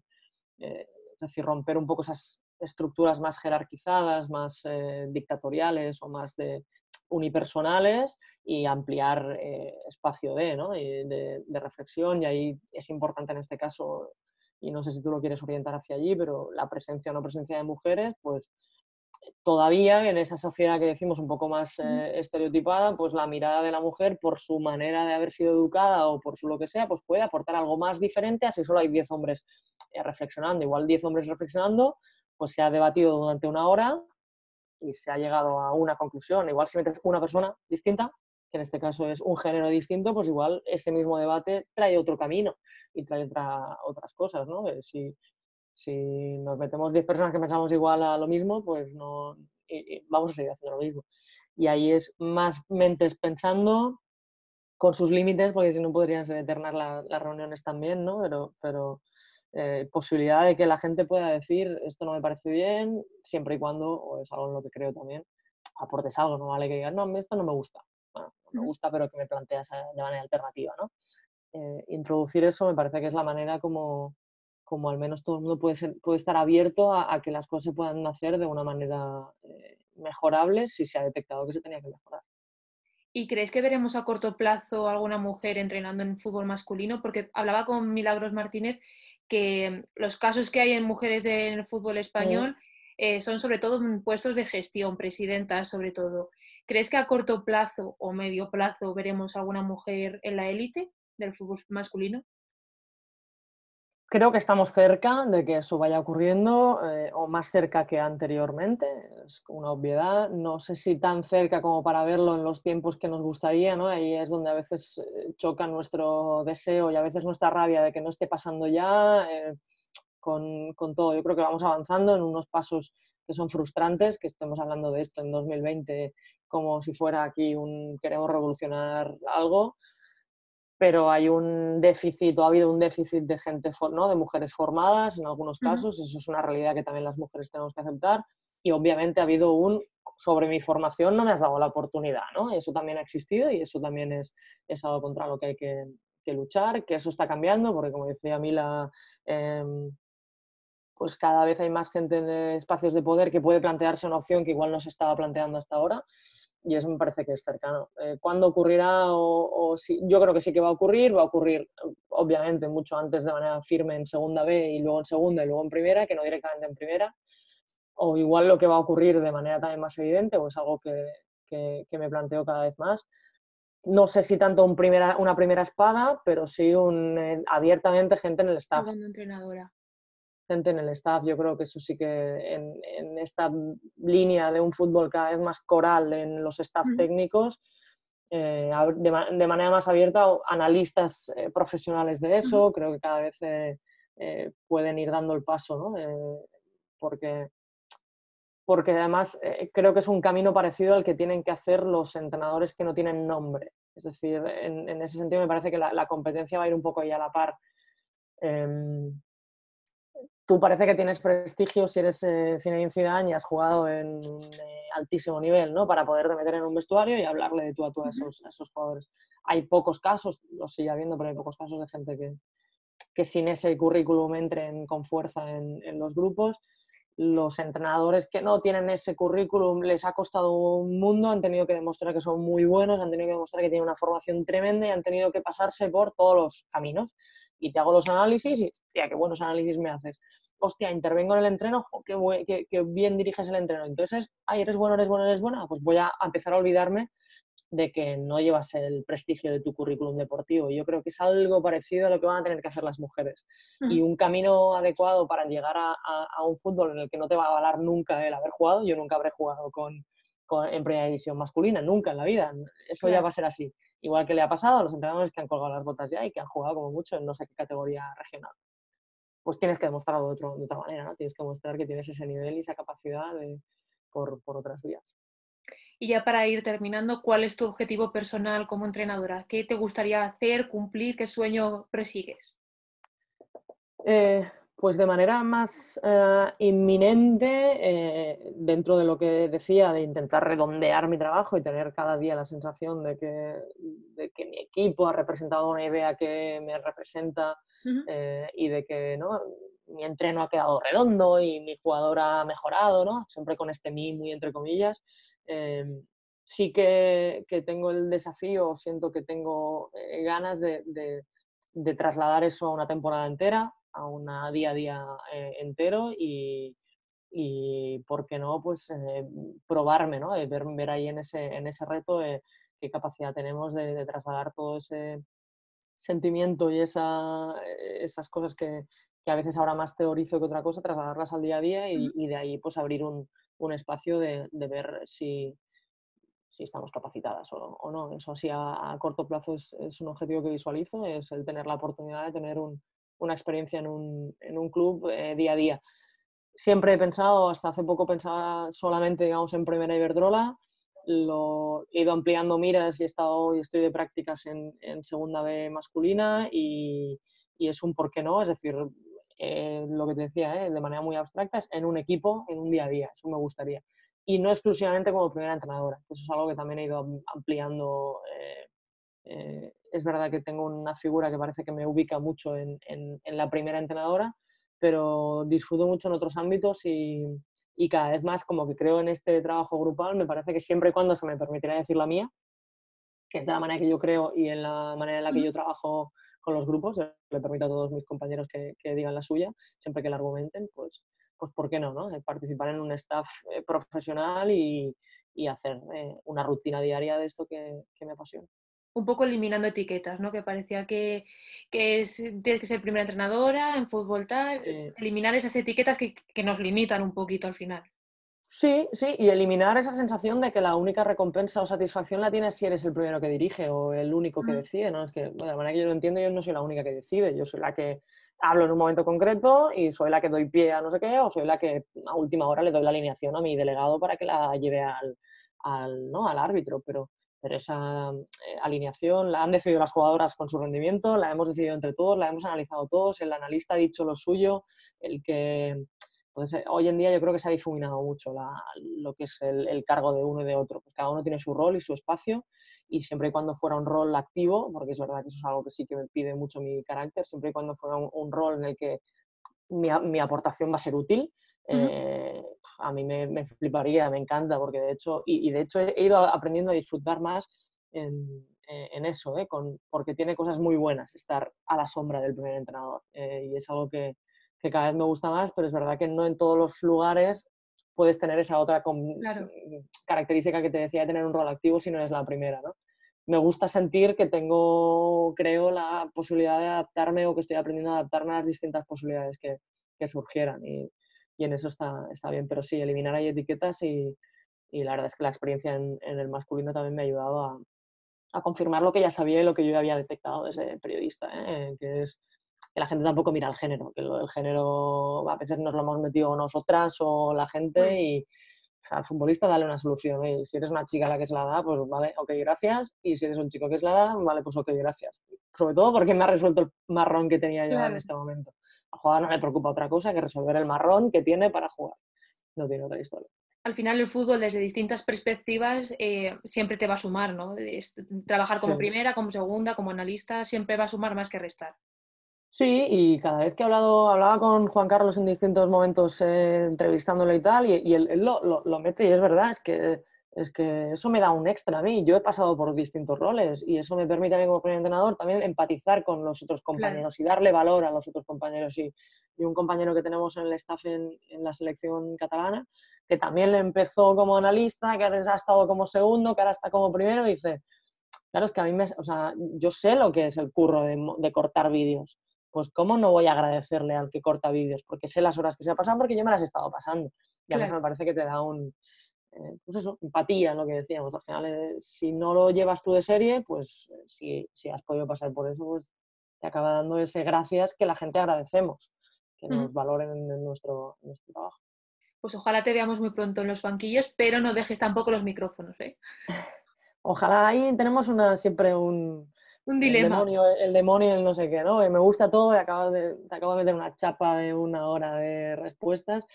eh, es decir, romper un poco esas estructuras más jerarquizadas, más eh, dictatoriales o más de, unipersonales y ampliar espacio de, ¿no? de, de reflexión. Y ahí es importante en este caso y no sé si tú lo quieres orientar hacia allí, pero la presencia o no presencia de mujeres, pues todavía en esa sociedad que decimos un poco más eh, estereotipada, pues la mirada de la mujer por su manera de haber sido educada o por su lo que sea, pues puede aportar algo más diferente, así solo hay 10 hombres eh, reflexionando, igual 10 hombres reflexionando, pues se ha debatido durante una hora y se ha llegado a una conclusión. Igual si metes una persona distinta, que en este caso es un género distinto, pues igual ese mismo debate trae otro camino y trae otra, otras cosas, ¿no? Eh, si, si nos metemos 10 personas que pensamos igual a lo mismo, pues no vamos a seguir haciendo lo mismo. Y ahí es más mentes pensando con sus límites, porque si no podrían ser eternas las reuniones también, ¿no? Pero, pero eh, posibilidad de que la gente pueda decir esto no me parece bien, siempre y cuando, o es algo en lo que creo también, aportes algo, no vale que digas, no, esto no me gusta bueno, me gusta, pero que me planteas de manera alternativa, ¿no? Eh, introducir eso me parece que es la manera como, como al menos todo el mundo puede, ser, puede estar abierto a, que las cosas se puedan hacer de una manera eh, mejorable si se ha detectado que se tenía que mejorar. ¿Y crees que veremos a corto plazo alguna mujer entrenando en fútbol masculino? Porque hablaba con Milagros Martínez que los casos que hay en mujeres en el fútbol español eh, son sobre todo puestos de gestión, presidentas sobre todo. ¿Crees que a corto plazo o medio plazo veremos alguna mujer en la élite del fútbol masculino? Creo que estamos cerca de que eso vaya ocurriendo, eh, o más cerca que anteriormente, es una obviedad. No sé si tan cerca como para verlo en los tiempos que nos gustaría, ¿no? Ahí es donde a veces eh, choca nuestro deseo y a veces nuestra rabia de que no esté pasando ya con, con, todo. Yo creo que vamos avanzando en unos pasos que son frustrantes, que estemos hablando de esto en 2020 como si fuera aquí un queremos revolucionar algo, pero hay un déficit o ha habido un déficit de gente, ¿no? de mujeres formadas en algunos casos, eso es una realidad que también las mujeres tenemos que aceptar y obviamente ha habido un sobre mi formación no me has dado la oportunidad, ¿no? Eso también ha existido y eso también es, es algo contra lo que hay que, que luchar, que eso está cambiando, porque como decía Mila, eh, pues cada vez hay más gente en espacios de poder que puede plantearse una opción que igual no se estaba planteando hasta ahora y eso me parece que es cercano. Eh, ¿Cuándo ocurrirá? O, si, yo creo que sí que va a ocurrir, va a ocurrir obviamente mucho antes de manera firme en segunda B y luego en segunda y luego en primera, que no directamente en primera. O igual lo que va a ocurrir de manera también más evidente, o es algo que, que, me planteo cada vez más. No sé si tanto un primera, una primera espada, pero sí un, eh, abiertamente gente en el staff. entrenadora gente en el staff. Yo creo que eso sí que en, esta línea de un fútbol cada vez más coral en los staff técnicos, eh, de, manera más abierta, analistas eh, profesionales de eso, creo que cada vez eh, pueden ir dando el paso, ¿no? porque, porque además creo que es un camino parecido al que tienen que hacer los entrenadores que no tienen nombre. Es decir, en, ese sentido me parece que la, competencia va a ir un poco ahí a la par. Em, tú parece que tienes prestigio si eres eh, Zinedine Zidane y has jugado en eh, altísimo nivel, ¿no? Para poderte meter en un vestuario y hablarle de tú a tú a esos, esos jugadores. Hay pocos casos, lo sigue habiendo, pero hay pocos casos de gente que, que sin ese currículum entren con fuerza en, en, los grupos. Los entrenadores que no tienen ese currículum les ha costado un mundo, han tenido que demostrar que son muy buenos, han tenido que demostrar que tienen una formación tremenda y han tenido que pasarse por todos los caminos y te hago los análisis y, hostia, qué buenos análisis me haces. Hostia, intervengo en el entreno, qué, qué, bien diriges el entreno. Entonces, ay, eres bueno, eres bueno, eres buena, pues voy a empezar a olvidarme de que no llevas el prestigio de tu currículum deportivo. Yo creo que es algo parecido a lo que van a tener que hacer las mujeres. Y un camino adecuado para llegar a, a, un fútbol en el que no te va a valer nunca el haber jugado. Yo nunca habré jugado con, con en primera división masculina, nunca en la vida. Eso ya va a ser así. Igual que le ha pasado a los entrenadores que han colgado las botas ya y que han jugado como mucho en no sé qué categoría regional. Pues tienes que demostrarlo de, otro, de otra manera, ¿no? Tienes que mostrar que tienes ese nivel y esa capacidad de, por, por otras vías. Y ya para ir terminando, ¿cuál es tu objetivo personal como entrenadora? ¿Qué te gustaría hacer, cumplir? ¿Qué sueño persigues? Eh, Pues de manera más eh, inminente, eh, dentro de lo que decía, de intentar redondear mi trabajo y tener cada día la sensación de que, que mi equipo ha representado una idea que me representa eh, y de que ¿no? mi entreno ha quedado redondo y mi jugador ha mejorado, ¿no? siempre con este mí muy entre comillas. sí que, que, tengo el desafío, siento que tengo ganas de, de, de trasladar eso a una temporada entera a una día a día eh, entero y, y, ¿por qué no? Pues eh, probarme, ¿no? Eh, ver, ver, ahí en ese, en ese reto qué capacidad tenemos de, trasladar todo ese sentimiento y esa, esas cosas que, que, a veces ahora más teorizo que otra cosa, trasladarlas al día a día y, y de ahí pues abrir un, un espacio de, de, ver si, si estamos capacitadas o, o no. Eso sí, a, a corto plazo es, es, un objetivo que visualizo, es el tener la oportunidad de tener un, una experiencia en un, en un club eh, día a día. Siempre he pensado, hasta hace poco pensaba solamente digamos, en Primera Iberdrola, lo, he ido ampliando miras y he estado y estoy de prácticas en, en Segunda B masculina y, y, es un por qué no, es decir, eh, lo que te decía, eh, de manera muy abstracta, es en un equipo, en un día a día, eso me gustaría. Y no exclusivamente como primera entrenadora, eso es algo que también he ido ampliando eh, es verdad que tengo una figura que parece que me ubica mucho en, en, la primera entrenadora, pero disfruto mucho en otros ámbitos y, y, cada vez más como que creo en este trabajo grupal, me parece que siempre y cuando se me permitirá decir la mía, que es de la manera que yo creo y en la manera en la que yo trabajo con los grupos, le permito a todos mis compañeros que, que digan la suya, siempre que la argumenten, pues, pues ¿por qué no? no? Eh, participar en un staff eh, profesional y, y hacer una rutina diaria de esto que, que me apasiona un poco eliminando etiquetas, ¿no? Que parecía que, que tienes que ser primera entrenadora en fútbol tal, eliminar esas etiquetas que, que, nos limitan un poquito al final. Sí, sí, y eliminar esa sensación de que la única recompensa o satisfacción la tienes si eres el primero que dirige o el único que decide, ¿no? Es que, bueno, de la manera que yo lo entiendo, yo no soy la única que decide, yo soy la que hablo en un momento concreto y soy la que doy pie a no sé qué, o soy la que a última hora le doy la alineación a mi delegado para que la lleve al, al, ¿no? al árbitro, pero pero esa eh, alineación la han decidido las jugadoras con su rendimiento, la hemos decidido entre todos, la hemos analizado todos, el analista ha dicho lo suyo, el que... Entonces, hoy en día yo creo que se ha difuminado mucho lo que es el, cargo de uno y de otro. Pues cada uno tiene su rol y su espacio y siempre y cuando fuera un rol activo, porque es verdad que eso es algo que sí que me pide mucho mi carácter, siempre y cuando fuera un, rol en el que mi, mi, aportación va a ser útil, eh, a mí me, fliparía, me encanta, porque de hecho, y, de hecho he ido aprendiendo a disfrutar más en, eh, en eso, ¿eh? Con, porque tiene cosas muy buenas estar a la sombra del primer entrenador. y es algo que, que, cada vez me gusta más, pero es verdad que no en todos los lugares puedes tener esa otra característica que te decía de tener un rol activo si no eres la primera, ¿no? Me gusta sentir que tengo, creo, la posibilidad de adaptarme o que estoy aprendiendo a adaptarme a las distintas posibilidades que, que surgieran. Y, y en eso está, está bien. Pero sí, eliminar ahí etiquetas y, y la verdad es que la experiencia en, en, el masculino también me ha ayudado a, a, confirmar lo que ya sabía y lo que yo había detectado desde periodista, ¿eh? que es que la gente tampoco mira el género, que el género a veces nos lo hemos metido nosotras o la gente y al futbolista dale una solución. Y si eres una chica la que es la da, pues vale, ok, gracias. Y si eres un chico que es la da, vale, pues ok, gracias. Sobre todo porque me ha resuelto el marrón que tenía yo en este momento. A jugador no le preocupa otra cosa que resolver el marrón que tiene para jugar. No tiene otra historia. Al final el fútbol desde distintas perspectivas eh, siempre te va a sumar, ¿no? Trabajar como primera, como segunda, como analista, siempre va a sumar más que restar. Sí, y cada vez que he hablado, hablaba con Juan Carlos en distintos momentos eh, entrevistándole y tal, y, él, lo, lo, lo, mete y es verdad, es que es que eso me da un extra a mí. Yo he pasado por distintos roles y eso me permite a mí como primer entrenador también empatizar con los otros compañeros y darle valor a los otros compañeros. Y, y un compañero que tenemos en el staff en, en, la selección catalana, que también le empezó como analista, que ahora ha estado como segundo, que ahora está como primero, dice, claro, es que a mí me, o sea, yo sé lo que es el curro de, de cortar vídeos. Pues cómo no voy a agradecerle al que corta vídeos, porque sé las horas que se ha pasado, porque yo me las he estado pasando. Y a mí me parece que te da un, eh, pues eso, empatía, lo que decíamos. Al final, eh, si no lo llevas tú de serie, pues eh, si, si, has podido pasar por eso, pues te acaba dando ese gracias que la gente agradecemos, que nos valoren en, nuestro, nuestro, trabajo. Pues ojalá te veamos muy pronto en los banquillos, pero no dejes tampoco los micrófonos. *laughs* Ojalá ahí tenemos una, siempre un, Un dilema. El demonio, el demonio, el no sé qué, ¿no? me gusta todo y acabas de, te acabo de meter una chapa de una hora de respuestas.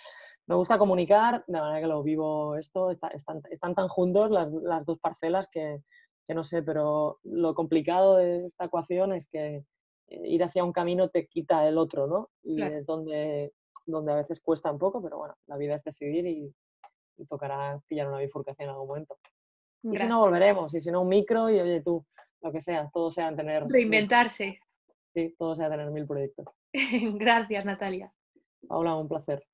Me gusta comunicar, de manera que lo vivo esto, están, están, tan juntos las, las dos parcelas que, que, no sé, pero lo complicado de esta ecuación es que eh, ir hacia un camino te quita el otro, ¿no? Y es donde, donde a veces cuesta un poco, pero bueno, la vida es decidir y, y tocará pillar una bifurcación en algún momento. Y si no, volveremos, y si no, un micro y oye tú, lo que sea, todo sea tener... Reinventarse. Sí, todo sea tener mil proyectos. *laughs* Gracias, Natalia. Paula, un placer.